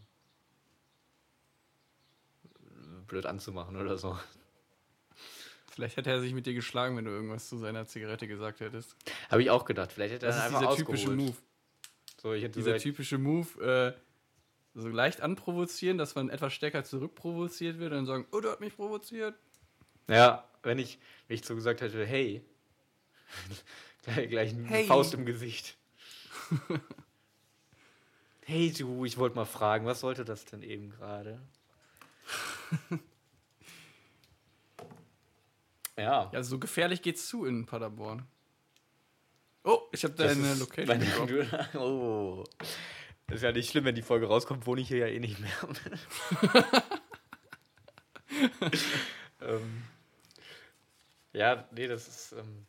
A: blöd anzumachen oder so.
B: Vielleicht hätte er sich mit dir geschlagen, wenn du irgendwas zu seiner Zigarette gesagt hättest.
A: Habe ich auch gedacht. Vielleicht hätte er
B: Das
A: dann
B: ist
A: einfach
B: dieser typische
A: ausgeholt.
B: Move.
A: So, ich hätte
B: Dieser typische Move, äh, so leicht anprovozieren, dass man etwas stärker zurückprovoziert wird und dann sagen, oh, du hast mich provoziert.
A: ja, wenn ich, wenn ich so gesagt hätte, hey, gleich, gleich eine
B: Hey.
A: Faust im Gesicht. hey du, ich wollte mal fragen, was sollte das denn eben gerade? ja.
B: Ja, so gefährlich geht's zu in Paderborn. Oh, ich habe deine Location.
A: meine- oh. Das ist ja nicht schlimm, wenn die Folge rauskommt, wohne ich hier ja eh nicht mehr. ähm, ja, nee, das ist. Ähm,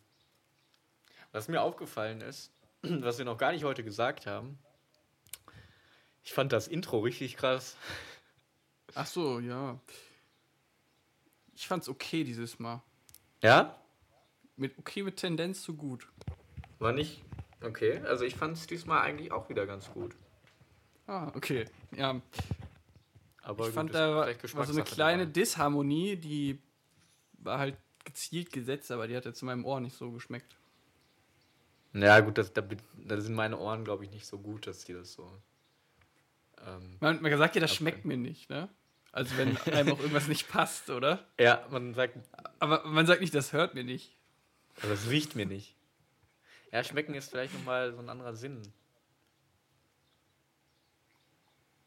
A: was mir aufgefallen ist, was wir noch gar nicht heute gesagt haben, ich fand das Intro richtig krass.
B: Ach so, ja. Ich fand's okay dieses Mal.
A: Ja?
B: Mit okay mit Tendenz zu gut.
A: War nicht. Okay, also ich fand es diesmal eigentlich auch wieder ganz gut.
B: Ah, okay. Ja,
A: Aber
B: ich
A: gut,
B: fand da war, so eine kleine
A: dabei.
B: Disharmonie, die war halt gezielt gesetzt, aber die hat jetzt in meinem Ohr nicht so geschmeckt.
A: Ja, gut, das, da, da sind meine Ohren, glaube ich, nicht so gut, dass die das so. Ähm,
B: Man, man sagt ja, das schmeckt mir nicht, ne? Also wenn einem auch irgendwas nicht passt, oder?
A: ja, man sagt,
B: Aber man sagt nicht, das hört mir nicht.
A: aber das riecht mir nicht. Ja, schmecken ist vielleicht nochmal so ein anderer Sinn.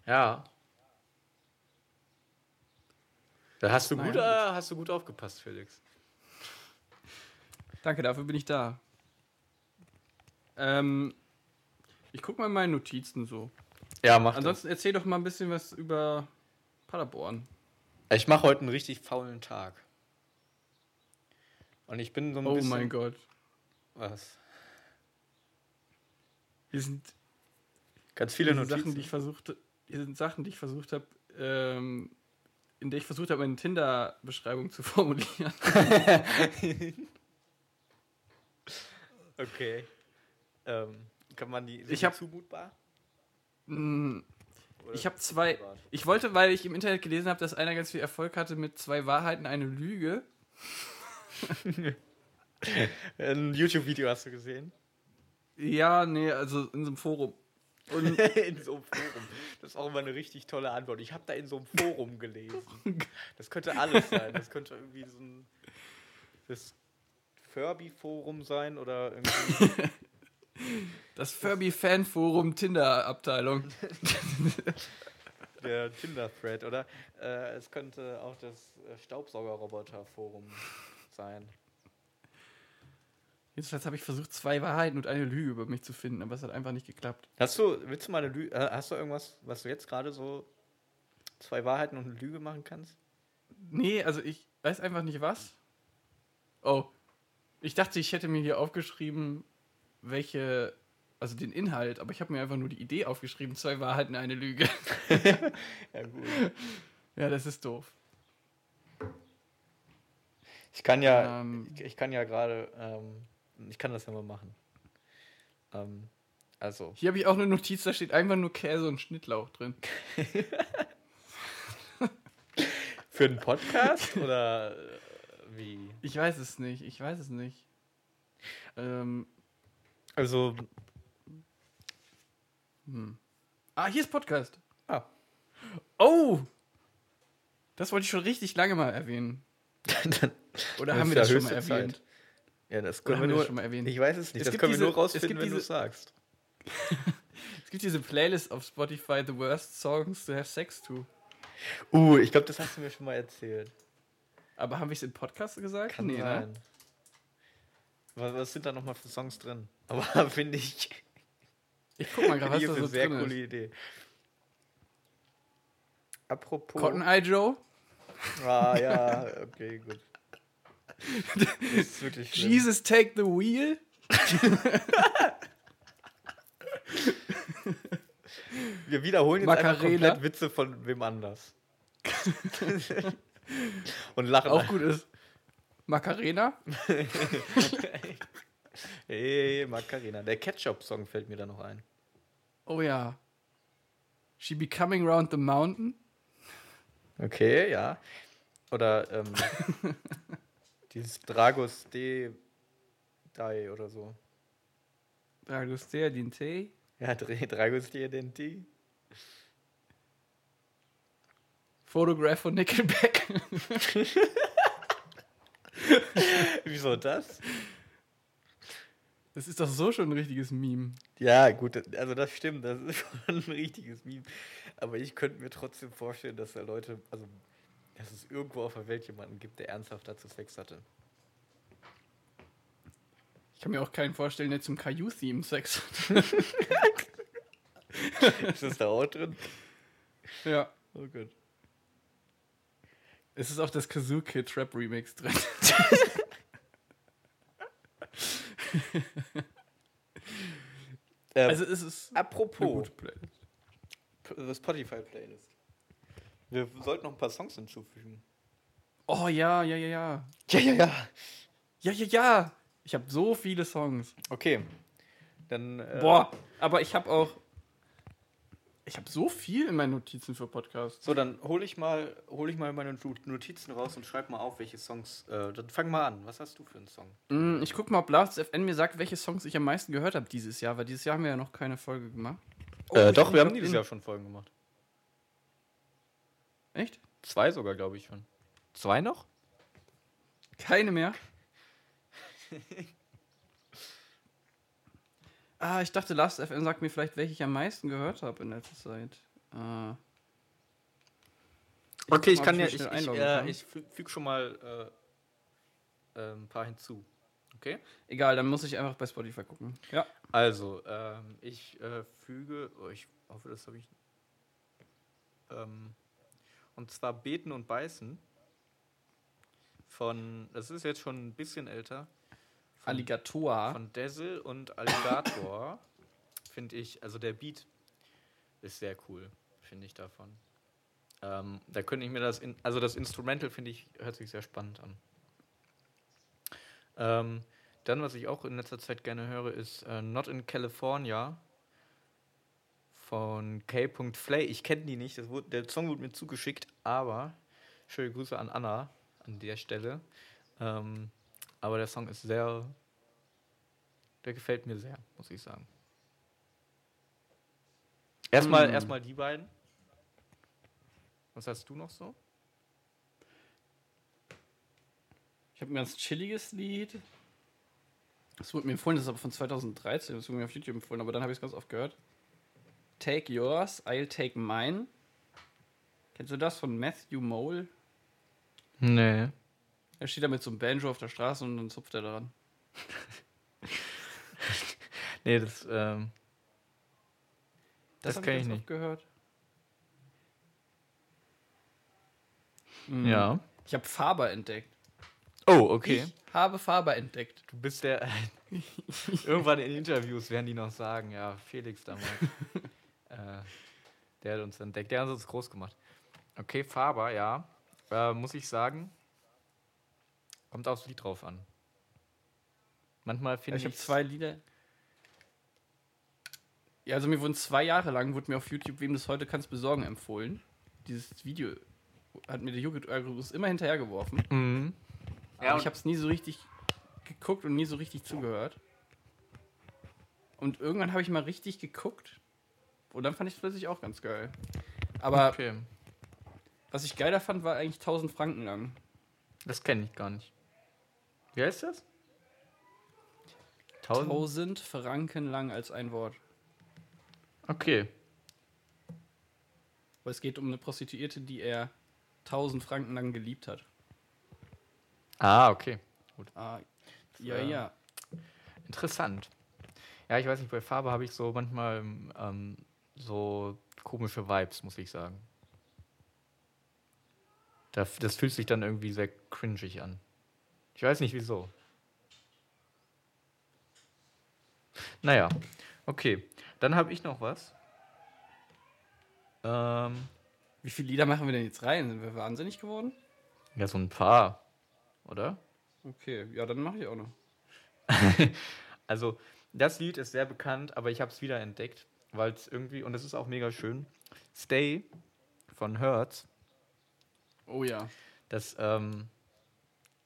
A: Ja. Da hast du, gut, äh, hast du gut aufgepasst, Felix.
B: Danke, dafür bin ich da. Ähm, ich guck mal in meine Notizen so.
A: Ja, mach
B: Ansonsten erzähl doch mal ein bisschen was über Paderborn.
A: das. Ich mache heute einen richtig faulen Tag. Und ich bin so ein
B: Oh
A: bisschen.
B: mein Gott.
A: Was?
B: Hier sind
A: Ganz viele Notizen.
B: Sachen, die ich versucht, hier sind Sachen, die ich versucht habe, ähm, in der ich versucht habe, eine Tinder-Beschreibung zu formulieren.
A: Okay. Ähm, kann man die. sind
B: Ich hab-
A: zumutbar?
B: Hm,
A: Oder
B: ich habe zwei.
A: privat?
B: Ich wollte, weil ich im Internet gelesen habe, dass einer ganz viel Erfolg hatte mit zwei Wahrheiten, eine Lüge.
A: Ein YouTube-Video hast du gesehen?
B: Ja, nee, also in so einem Forum. Und
A: in so einem Forum. Das ist auch immer eine richtig tolle Antwort. Ich habe da in so einem Forum gelesen. Das könnte alles sein. Das könnte irgendwie so ein das Furby-Forum sein oder irgendwie.
B: das Furby-Fan-Forum Tinder-Abteilung.
A: der Tinder-Thread, oder? Äh, es könnte auch das äh, Staubsauger-Roboter-Forum sein.
B: Jedenfalls habe ich versucht, zwei Wahrheiten und eine Lüge über mich zu finden, aber es hat einfach nicht geklappt.
A: Hast du, willst du mal eine Lüge, äh, hast du irgendwas, was du jetzt gerade so zwei Wahrheiten und eine Lüge machen kannst?
B: Nee, also ich weiß einfach nicht was. Oh. Ich dachte, ich hätte mir hier aufgeschrieben, welche, also den Inhalt, aber ich habe mir einfach nur die Idee aufgeschrieben, zwei Wahrheiten, eine Lüge.
A: ja, gut.
B: Ja, das ist doof.
A: Ich kann ja,
B: Ähm.
A: ich, ich kann ja gerade, ähm, ich kann das ja mal machen. Ähm, also,
B: Hier habe ich auch eine Notiz, da steht einfach nur Käse und Schnittlauch drin.
A: für einen Podcast oder äh, wie?
B: Ich weiß es nicht, ich weiß es nicht. Ähm,
A: Also,
B: ah, hier ist Podcast.
A: ah,
B: Oh! Das wollte ich schon richtig lange mal erwähnen. Oder haben wir das schon mal erwähnt?
A: Zeit. Ja, das
B: Oder
A: können
B: haben
A: wir
B: wir
A: nur,
B: schon mal erwähnt?
A: ich weiß es nicht,
B: Es
A: das können wir
B: diese-
A: nur
B: es
A: rausfinden, wenn du es sagst.
B: Es gibt diese Playlist auf Spotify, The Worst Songs to Have Sex to.
A: Uh, ich glaube, das hast du mir schon mal erzählt.
B: Aber haben wir es im Podcast gesagt?
A: Kann
B: Nee, ne?
A: sein. Was, was sind da nochmal für Songs drin? Aber finde ich,
B: Ich guck mal gerade, was da
A: eine
B: so
A: sehr
B: drin
A: coole
B: ist.
A: Idee. Apropos.
B: Cotton Eye Joe,
A: Ah, ja, okay, gut. Das ist wirklich schlimm.
B: Jesus Take the Wheel.
A: Wir wiederholen jetzt einfach
B: Macarena.
A: komplett Witze von wem anders. Und lachen.
B: Auch gut ist. Macarena.
A: Hey, Macarena. Der Ketchup-Song fällt mir da noch ein.
B: Oh ja. She be coming round the mountain.
A: Okay, ja. Oder ähm, dieses Dragos D. Dai oder so.
B: Dragostea Dinte.
A: Ja, Dr- Dragos D. D.
B: Photograph von Nickelback.
A: Wieso das?
B: Das ist doch so schon ein richtiges Meme.
A: Ja, gut, also das stimmt, das ist schon ein richtiges Meme. Aber ich könnte mir trotzdem vorstellen, dass da Leute, also dass es irgendwo auf der Welt jemanden gibt, der ernsthaft dazu Sex hatte.
B: Ich kann mir auch keinen vorstellen, der zum Caillou-Theme Sex
A: Ist das da auch drin?
B: Ja.
A: Oh Gott.
B: Es ist auch das Kazoo Kid Rap Remix drin.
A: Ähm,
B: Also es ist
A: apropos
B: gute Playlist.
A: Wir sollten noch ein paar Songs hinzufügen.
B: Oh ja, ja, ja, ja.
A: Ja, ja, ja.
B: Ja, ja, ja. Ich habe so viele Songs.
A: Okay. Dann. Äh,
B: Boah, aber ich habe auch. Ich habe so viel in meinen Notizen für Podcasts.
A: So, dann hole ich mal, hol ich mal meine Notizen raus und schreib mal auf, welche Songs. Äh, dann fang mal an. Was hast du für einen Song?
B: Mm, Ich guck mal, ob Last FN mir sagt, welche Songs ich am meisten gehört habe dieses Jahr, weil dieses Jahr haben wir ja noch keine Folge gemacht. Oh,
A: äh, doch, wir haben dieses Jahr schon Folgen gemacht.
B: Echt?
A: Zwei sogar, glaube ich schon. Zwei noch?
B: Keine mehr? ah, ich dachte, Last FN sagt mir vielleicht, welche ich am meisten gehört habe in letzter Zeit.
A: Okay, ich
B: guck mal,
A: kann ja,
B: ich
A: ich, ich, äh, ich fü- füge schon mal äh, äh, ein paar hinzu. Okay?
B: egal, dann muss ich einfach bei Spotify gucken. Ja.
A: Also, ähm, ich äh, füge, oh, ich hoffe, das habe ich. Ähm, und zwar Beten und Beißen von, das ist jetzt schon ein bisschen älter, von,
B: Alligator.
A: von Dazzle und Alligator. finde ich, also der Beat ist sehr cool, finde ich davon. Ähm, da könnte ich mir das, in, also das Instrumental finde ich, hört sich sehr spannend an. Ähm, dann, was ich auch in letzter Zeit gerne höre, ist äh, Not in California von K.Flay. Ich kenne die nicht, wurde, der Song wurde mir zugeschickt, aber schöne Grüße an Anna an der Stelle. Ähm, aber der Song ist sehr, der gefällt mir sehr, muss ich sagen. Erstmal,
B: Hm.
A: erstmal die beiden. Was hast du noch so?
B: Ich habe ein ganz chilliges Lied. Das wurde mir empfohlen, das ist aber von 2013. Das wurde mir auf YouTube empfohlen, aber dann habe ich es ganz oft gehört. Take yours, I'll take mine. Kennst du das von Matthew Mole?
A: Nee.
B: Er steht da mit so einem Banjo auf der Straße und dann zupft er daran.
A: Nee, das, ähm, Das
B: hab
A: kenn ich
B: ganz
A: nicht.
B: gehört. Mhm.
A: ja.
B: Ich habe Faber entdeckt.
A: Oh, okay.
B: Ich habe Faber entdeckt.
A: Du bist der. Irgendwann in Interviews werden die noch sagen, ja, Felix damals. äh, der hat uns entdeckt, der hat uns groß gemacht. Okay, Faber, ja. Äh, muss ich sagen, kommt aufs Lied drauf an. Manchmal
B: Ja,
A: finde
B: ich
A: ich.
B: habe zwei Lieder. Ja, also mir wurden zwei Jahre lang, wurde mir auf YouTube, wem das heute kannst besorgen, empfohlen. Dieses Video hat mir der YouTube-Algorithmus immer hinterhergeworfen.
A: Mhm.
B: Aber
A: Ja,
B: ich habe es nie so richtig geguckt und nie so richtig zugehört. Und irgendwann habe ich mal richtig geguckt. Und dann fand ich es plötzlich auch ganz geil. Aber
A: okay.
B: was ich geiler fand, war eigentlich 1000 Franken lang.
A: Das kenne ich gar nicht. Wie heißt das? Tausend?
B: 1000 Franken lang als ein Wort.
A: Okay.
B: Weil es geht um eine Prostituierte, die er 1000 Franken lang geliebt hat.
A: Ah, okay.
B: Ah, ja, ja.
A: Interessant. Ja, ich weiß nicht, bei Farbe habe ich so manchmal ähm, so komische Vibes, muss ich sagen. Das, das fühlt sich dann irgendwie sehr cringig an. Ich weiß nicht wieso. Naja, okay. Dann habe ich noch was. Ähm,
B: Wie viele Lieder machen wir denn jetzt rein? Sind wir wahnsinnig geworden?
A: ja, so ein paar, oder?
B: Okay, ja, dann mache ich auch noch.
A: Also, das Lied ist sehr bekannt, aber ich habe es wieder entdeckt, weil es irgendwie, und es ist auch mega schön, Stay von Hertz,
B: Oh ja.
A: das, ähm,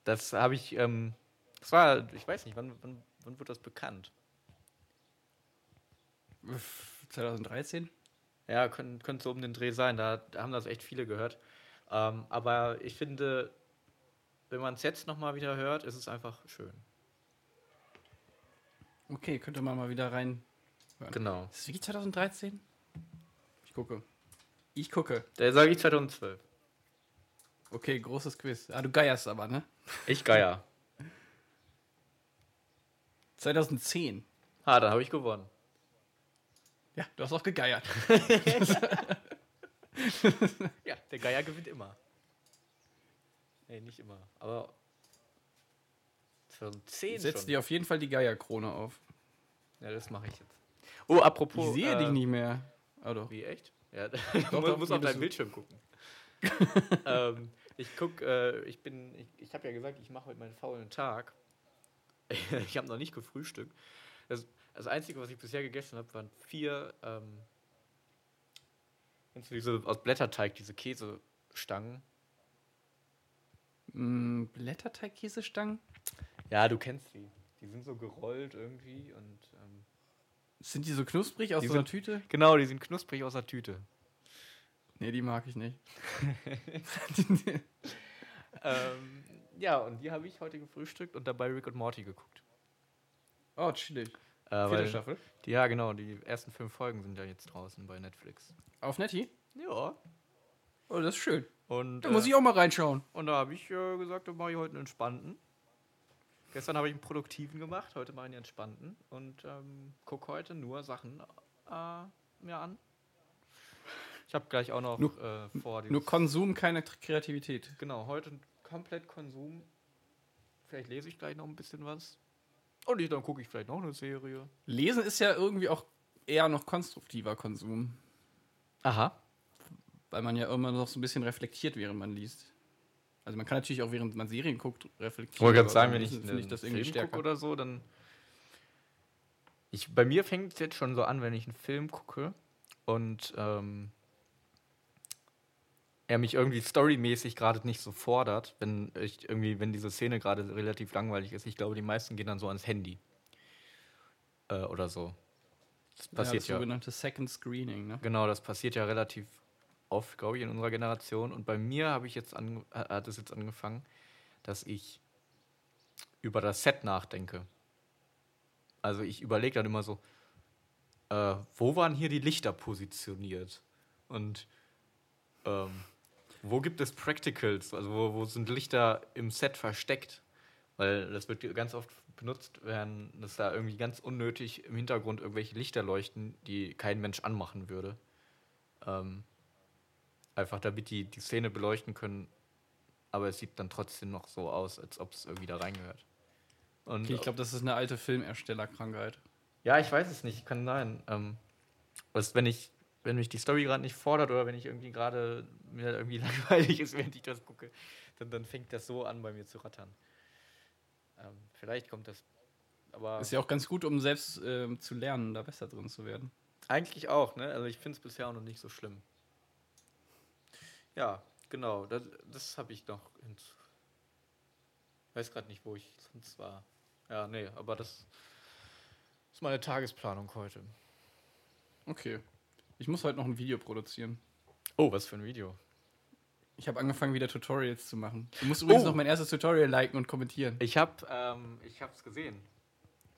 A: das habe ich, ähm, das war, ich weiß nicht, wann, wann, wann wird das bekannt?
B: 2013?
A: Ja, könnte könnte so um den Dreh sein, da, da haben das echt viele gehört. Ähm, aber ich finde, wenn man es jetzt nochmal wieder hört, ist es einfach schön.
B: Okay, könnte man mal wieder rein.
A: Genau.
B: Ist es wirklich 2013? Ich gucke. Ich gucke.
A: Da sage ich 2012.
B: Okay, großes Quiz. Ah, du geierst aber, ne?
A: Ich Geier.
B: 2010.
A: Ha, dann habe ich gewonnen.
B: Ja, du hast auch gegeiert.
A: Ja, der Geier gewinnt immer. Nee, nicht immer. Aber 2010
B: Setz
A: schon.
B: dir auf jeden Fall die Geierkrone auf.
A: Ja, das mache ich jetzt. Oh, apropos.
B: Ich sehe
A: äh,
B: dich nicht mehr. Ah, doch.
A: Wie, echt? Ja, du musst
B: hier
A: auf deinen. Bildschirm gucken. ähm, ich guck, äh, ich bin, ich, ich habe ja gesagt, ich mache heute meinen faulen Tag. ich habe noch nicht gefrühstückt. Das, das Einzige, was ich bisher gegessen habe, waren vier, ähm, kennst du diese, aus Blätterteig, diese Käsestangen.
B: Mm, Blätterteig-Käsestangen?
A: Ja, du kennst die. Die sind so gerollt irgendwie und ähm,
B: Sind die so knusprig aus
A: Die
B: so einer
A: sind-
B: Tüte?
A: genau, die sind knusprig aus der Tüte.
B: Nee, die mag ich nicht.
A: ähm, ja, und die habe ich heute gefrühstückt und dabei Rick und Morty geguckt.
B: oh, chillig.
A: Äh,
B: Vierte Staffel.
A: die, ja, genau, die ersten fünf Folgen sind ja jetzt draußen bei Netflix.
B: Auf Netty?
A: Ja.
B: Oh, das ist schön.
A: Und,
B: Da muss
A: äh,
B: ich auch mal reinschauen.
A: und da habe ich äh, gesagt, da mache ich heute einen entspannten. Gestern habe ich einen produktiven gemacht, heute ich einen entspannten und ähm, gucke heute nur Sachen äh, mir an. Ich habe gleich auch noch
B: Nur-
A: äh, vor.
B: Nur Konsum, keine Kreativität.
A: Genau, heute komplett Konsum. Vielleicht lese ich gleich noch ein bisschen was. Und ich, dann gucke ich vielleicht noch eine Serie.
B: Lesen ist ja irgendwie auch eher noch konstruktiver Konsum.
A: Aha.
B: Weil man ja immer noch so ein bisschen reflektiert, während man liest. Also man kann natürlich auch, während man Serien guckt, reflektieren.
A: Wollte gerade
B: aber
A: sagen, wenn ich,
B: finde ich das irgendwie
A: gucke oder so, dann. Ich, bei mir fängt es jetzt schon so an, wenn ich einen Film gucke und ähm, er mich irgendwie storymäßig gerade nicht so fordert, wenn ich irgendwie, wenn diese Szene gerade relativ langweilig ist. Ich glaube, die meisten gehen dann so ans Handy. Äh, oder so. Das
B: ja,
A: passiert
B: das
A: ja.
B: sogenannte Second Screening, ne?
A: Genau, das passiert ja relativ oft, glaube ich, in unserer Generation. Und bei mir habe ich jetzt äh, hat es jetzt angefangen, dass ich über das Set nachdenke. Also ich überlege dann immer so, äh, wo waren hier die Lichter positioniert? Und ähm, wo gibt es Practicals? Also wo, wo sind Lichter im Set versteckt? Weil das wird ganz oft benutzt, wenn das da irgendwie ganz unnötig im Hintergrund irgendwelche Lichter leuchten, die kein Mensch anmachen würde. Ähm, einfach damit die die Szene beleuchten können, aber es sieht dann trotzdem noch so aus, als ob es irgendwie da reingehört. Und
B: Okay, ich glaube, das ist eine alte Filmerstellerkrankheit.
A: ja, ich weiß es nicht, kann sein. Ähm, was, wenn ich, wenn mich die Story gerade nicht fordert oder wenn ich irgendwie gerade mir irgendwie langweilig ist, während ich das gucke, dann, dann fängt das so an, bei mir zu rattern. Ähm, vielleicht kommt das, aber
B: Ist ja auch ganz gut, um selbst ähm, zu lernen, da besser drin zu werden.
A: eigentlich auch, ne? Also ich finde es bisher auch noch nicht so schlimm. Ja, genau, das, das habe ich noch hinzu. Ich weiß gerade nicht, wo ich sonst war. Ja, nee, aber das ist meine Tagesplanung heute.
B: Okay. Ich muss heute noch ein Video produzieren.
A: Oh, was für ein Video.
B: Ich habe angefangen, wieder Tutorials zu machen. Du musst übrigens
A: Oh.
B: noch mein erstes Tutorial liken und kommentieren.
A: Ich habe ähm, ich hab's gesehen.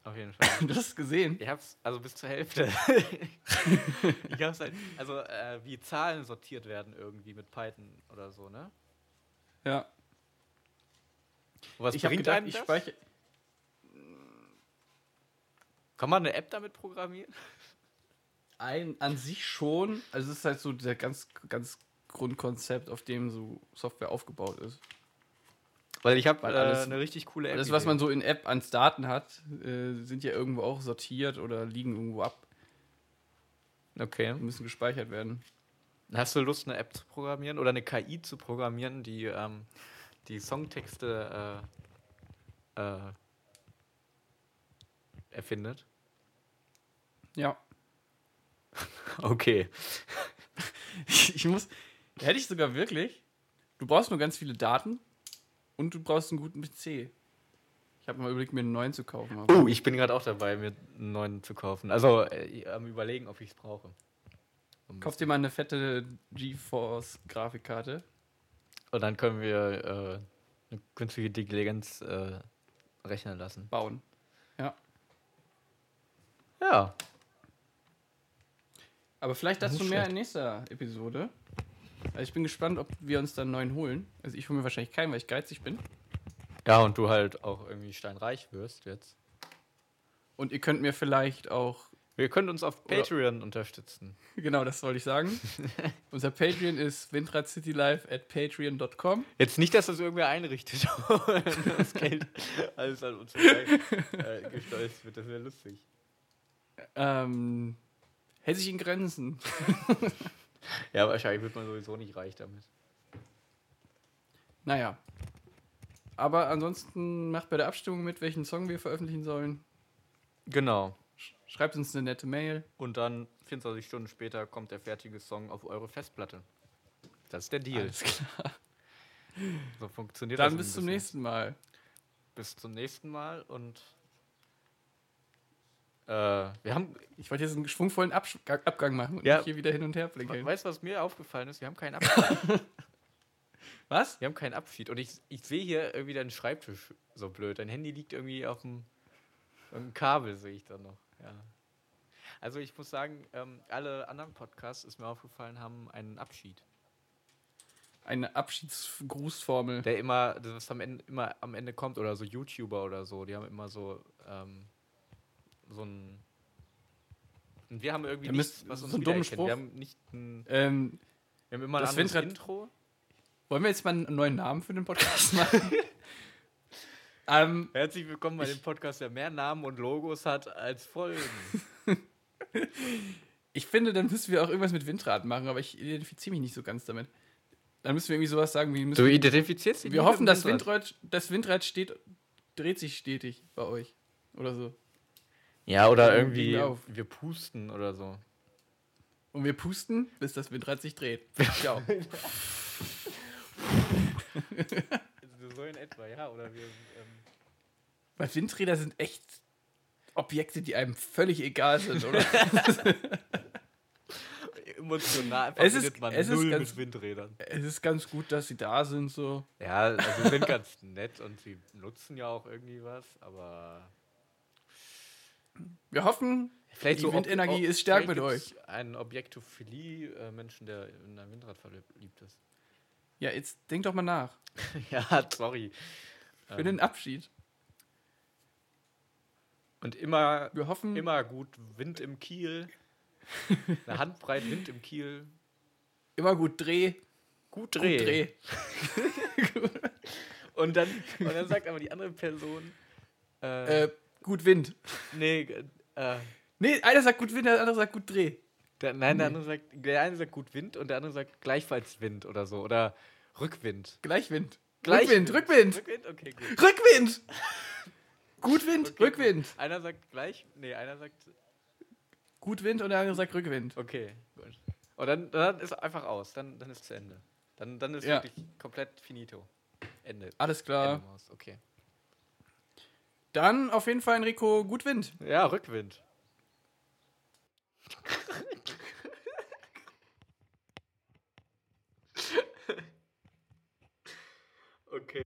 A: Auf jeden Fall.
B: Du hast es gesehen?
A: Ich hab's, also bis zur Hälfte. ich hab's halt, also äh, wie Zahlen sortiert werden irgendwie mit Python oder so, ne?
B: Ja.
A: Und was
B: ich
A: bringt
B: gedacht,
A: einem
B: ich
A: das?
B: speichere.
A: Kann man eine App damit programmieren?
B: Ein, an sich schon. Also, es ist halt so der ganz, ganz Grundkonzept, auf dem so Software aufgebaut ist.
A: Weil ich habe
B: Weil
A: äh, eine richtig coole App.
B: Alles, was man so in App ans Daten hat, äh, sind ja irgendwo auch sortiert oder liegen irgendwo ab
A: Okay.
B: und müssen gespeichert werden.
A: Hast du Lust, eine App zu programmieren oder eine KI zu programmieren, die ähm, die Songtexte äh, äh, erfindet?
B: Ja.
A: Okay.
B: Ich muss. Hätte ich sogar wirklich. Du brauchst nur ganz viele Daten und du brauchst einen guten PC. Ich habe mal überlegt, mir einen neuen zu kaufen.
A: Oh, ich bin gerade auch dabei, mir einen neuen zu kaufen. Also äh, am überlegen, ob ich es brauche.
B: Kauf dir mal eine fette GeForce-Grafikkarte.
A: Und dann können wir äh, eine künstliche Intelligenz äh, rechnen lassen.
B: bauen.
A: Ja.
B: Aber vielleicht dazu mehr in nächster Episode. Also ich bin gespannt, ob wir uns dann einen neuen holen. Also ich hole mir wahrscheinlich keinen, weil ich geizig bin.
A: Ja, und du halt auch irgendwie steinreich wirst jetzt.
B: Und ihr könnt mir vielleicht auch.
A: Wir können uns auf
B: Oder-
A: Patreon unterstützen.
B: Genau, das wollte ich sagen. Unser Patreon ist windradcitylife at patreon.com.
A: Jetzt nicht, dass das irgendwer einrichtet das Geld alles an uns äh, gesteuert wird. Das wäre lustig.
B: Ähm, hält sich in Grenzen.
A: Ja, wahrscheinlich wird man sowieso nicht reich damit.
B: Naja. Aber ansonsten macht bei der Abstimmung mit, welchen Song wir veröffentlichen sollen.
A: Genau.
B: Schreibt uns eine nette Mail.
A: Und dann 24 Stunden später kommt der fertige Song auf eure Festplatte. Das ist der Deal.
B: Alles klar.
A: So funktioniert
B: Dann
A: das.
B: bis
A: ein
B: zum nächsten Mal.
A: Bis zum nächsten Mal und wir haben,
B: Ich wollte jetzt einen schwungvollen Absch Abgang machen und
A: Ja.
B: nicht hier wieder hin und her blinkeln.
A: weißt du, was mir aufgefallen ist? Wir haben keinen Abschied.
B: Was?
A: wir haben keinen Abschied. Und ich, ich sehe hier irgendwie deinen Schreibtisch so blöd. Dein Handy liegt irgendwie auf dem, auf dem Kabel, sehe ich da noch. Ja. Also ich muss sagen, ähm, alle anderen Podcasts, ist mir aufgefallen, haben einen Abschied.
B: Eine Abschiedsgrußformel.
A: Der immer, das am Ende, immer am Ende kommt, oder so YouTuber oder so, die haben immer so, ähm, so ein. Und wir haben irgendwie nichts, was uns
B: so einen dummen. Spruch.
A: Wir haben nicht ein,
B: Ähm,
A: wir haben immer ein
B: Das
A: anderes
B: Windrad-
A: Intro.
B: wollen wir jetzt mal einen neuen Namen für den Podcast machen? ähm,
A: Herzlich willkommen bei dem Podcast, der mehr Namen und Logos hat als Folgen.
B: ich finde, dann müssen wir auch irgendwas mit Windrad machen, aber ich identifiziere mich nicht so ganz damit. Dann müssen wir irgendwie sowas sagen wie, müssen,
A: Du identifizierst dich
B: wir
A: nicht
B: hoffen,
A: Windrad.
B: Windrad, das Windrad steht, dreht sich stetig bei euch. Oder so.
A: Ja, oder irgendwie,
B: wir auf.
A: wir pusten oder so.
B: Und wir pusten, bis das Windrad sich dreht. Ciao.
A: So in etwa, ja. Oder wir. Ähm,
B: Weil Windräder sind echt Objekte, die einem völlig egal sind, oder?
A: Emotional
B: Es ist-
A: man
B: es ist
A: null
B: ganz-
A: mit Windrädern.
B: es ist ganz gut, dass sie da sind, so.
A: Ja, also sie sind ganz nett und sie nutzen ja auch irgendwie was, aber
B: Wir hoffen,
A: vielleicht
B: Die
A: Ob-
B: Windenergie
A: Ob-
B: ist stark mit
A: gibt's Einen Objektophilie-Menschen, der in ein Windrad verliebt ist.
B: ja, jetzt denk doch mal nach.
A: ja, sorry.
B: Für
A: Ähm,
B: den Abschied.
A: Und immer,
B: Wir hoffen,
A: immer gut Wind im Kiel. Eine Handbreit Wind im Kiel.
B: immer gut Dreh.
A: Gut
B: Gut
A: Dreh.
B: Dreh.
A: Und, dann, und dann sagt aber die andere Person, äh,
B: Äh, gut Wind.
A: nee, äh,
B: Nee, einer sagt gut Wind, der andere sagt gut Dreh.
A: der, nein, der andere sagt, der eine sagt gut Wind und der andere sagt gleichfalls Wind oder so. Oder Rückwind.
B: Gleichwind.
A: Gleichwind.
B: Rückwind, Rückwind.
A: Rückwind? Okay, gut.
B: Rückwind! Gut Wind,
A: Okay,
B: Rückwind.
A: Gut. Einer sagt gleich, nee, einer sagt,
B: Gut Wind und der andere sagt Rückwind.
A: okay, gut. Und dann, dann ist einfach aus, dann, dann ist zu Ende. Dann, dann ist
B: Ja.
A: wirklich komplett finito. Ende.
B: Alles klar.
A: Ende okay.
B: Dann auf jeden Fall, Enrico, gut Wind.
A: Ja, Rückwind. okay.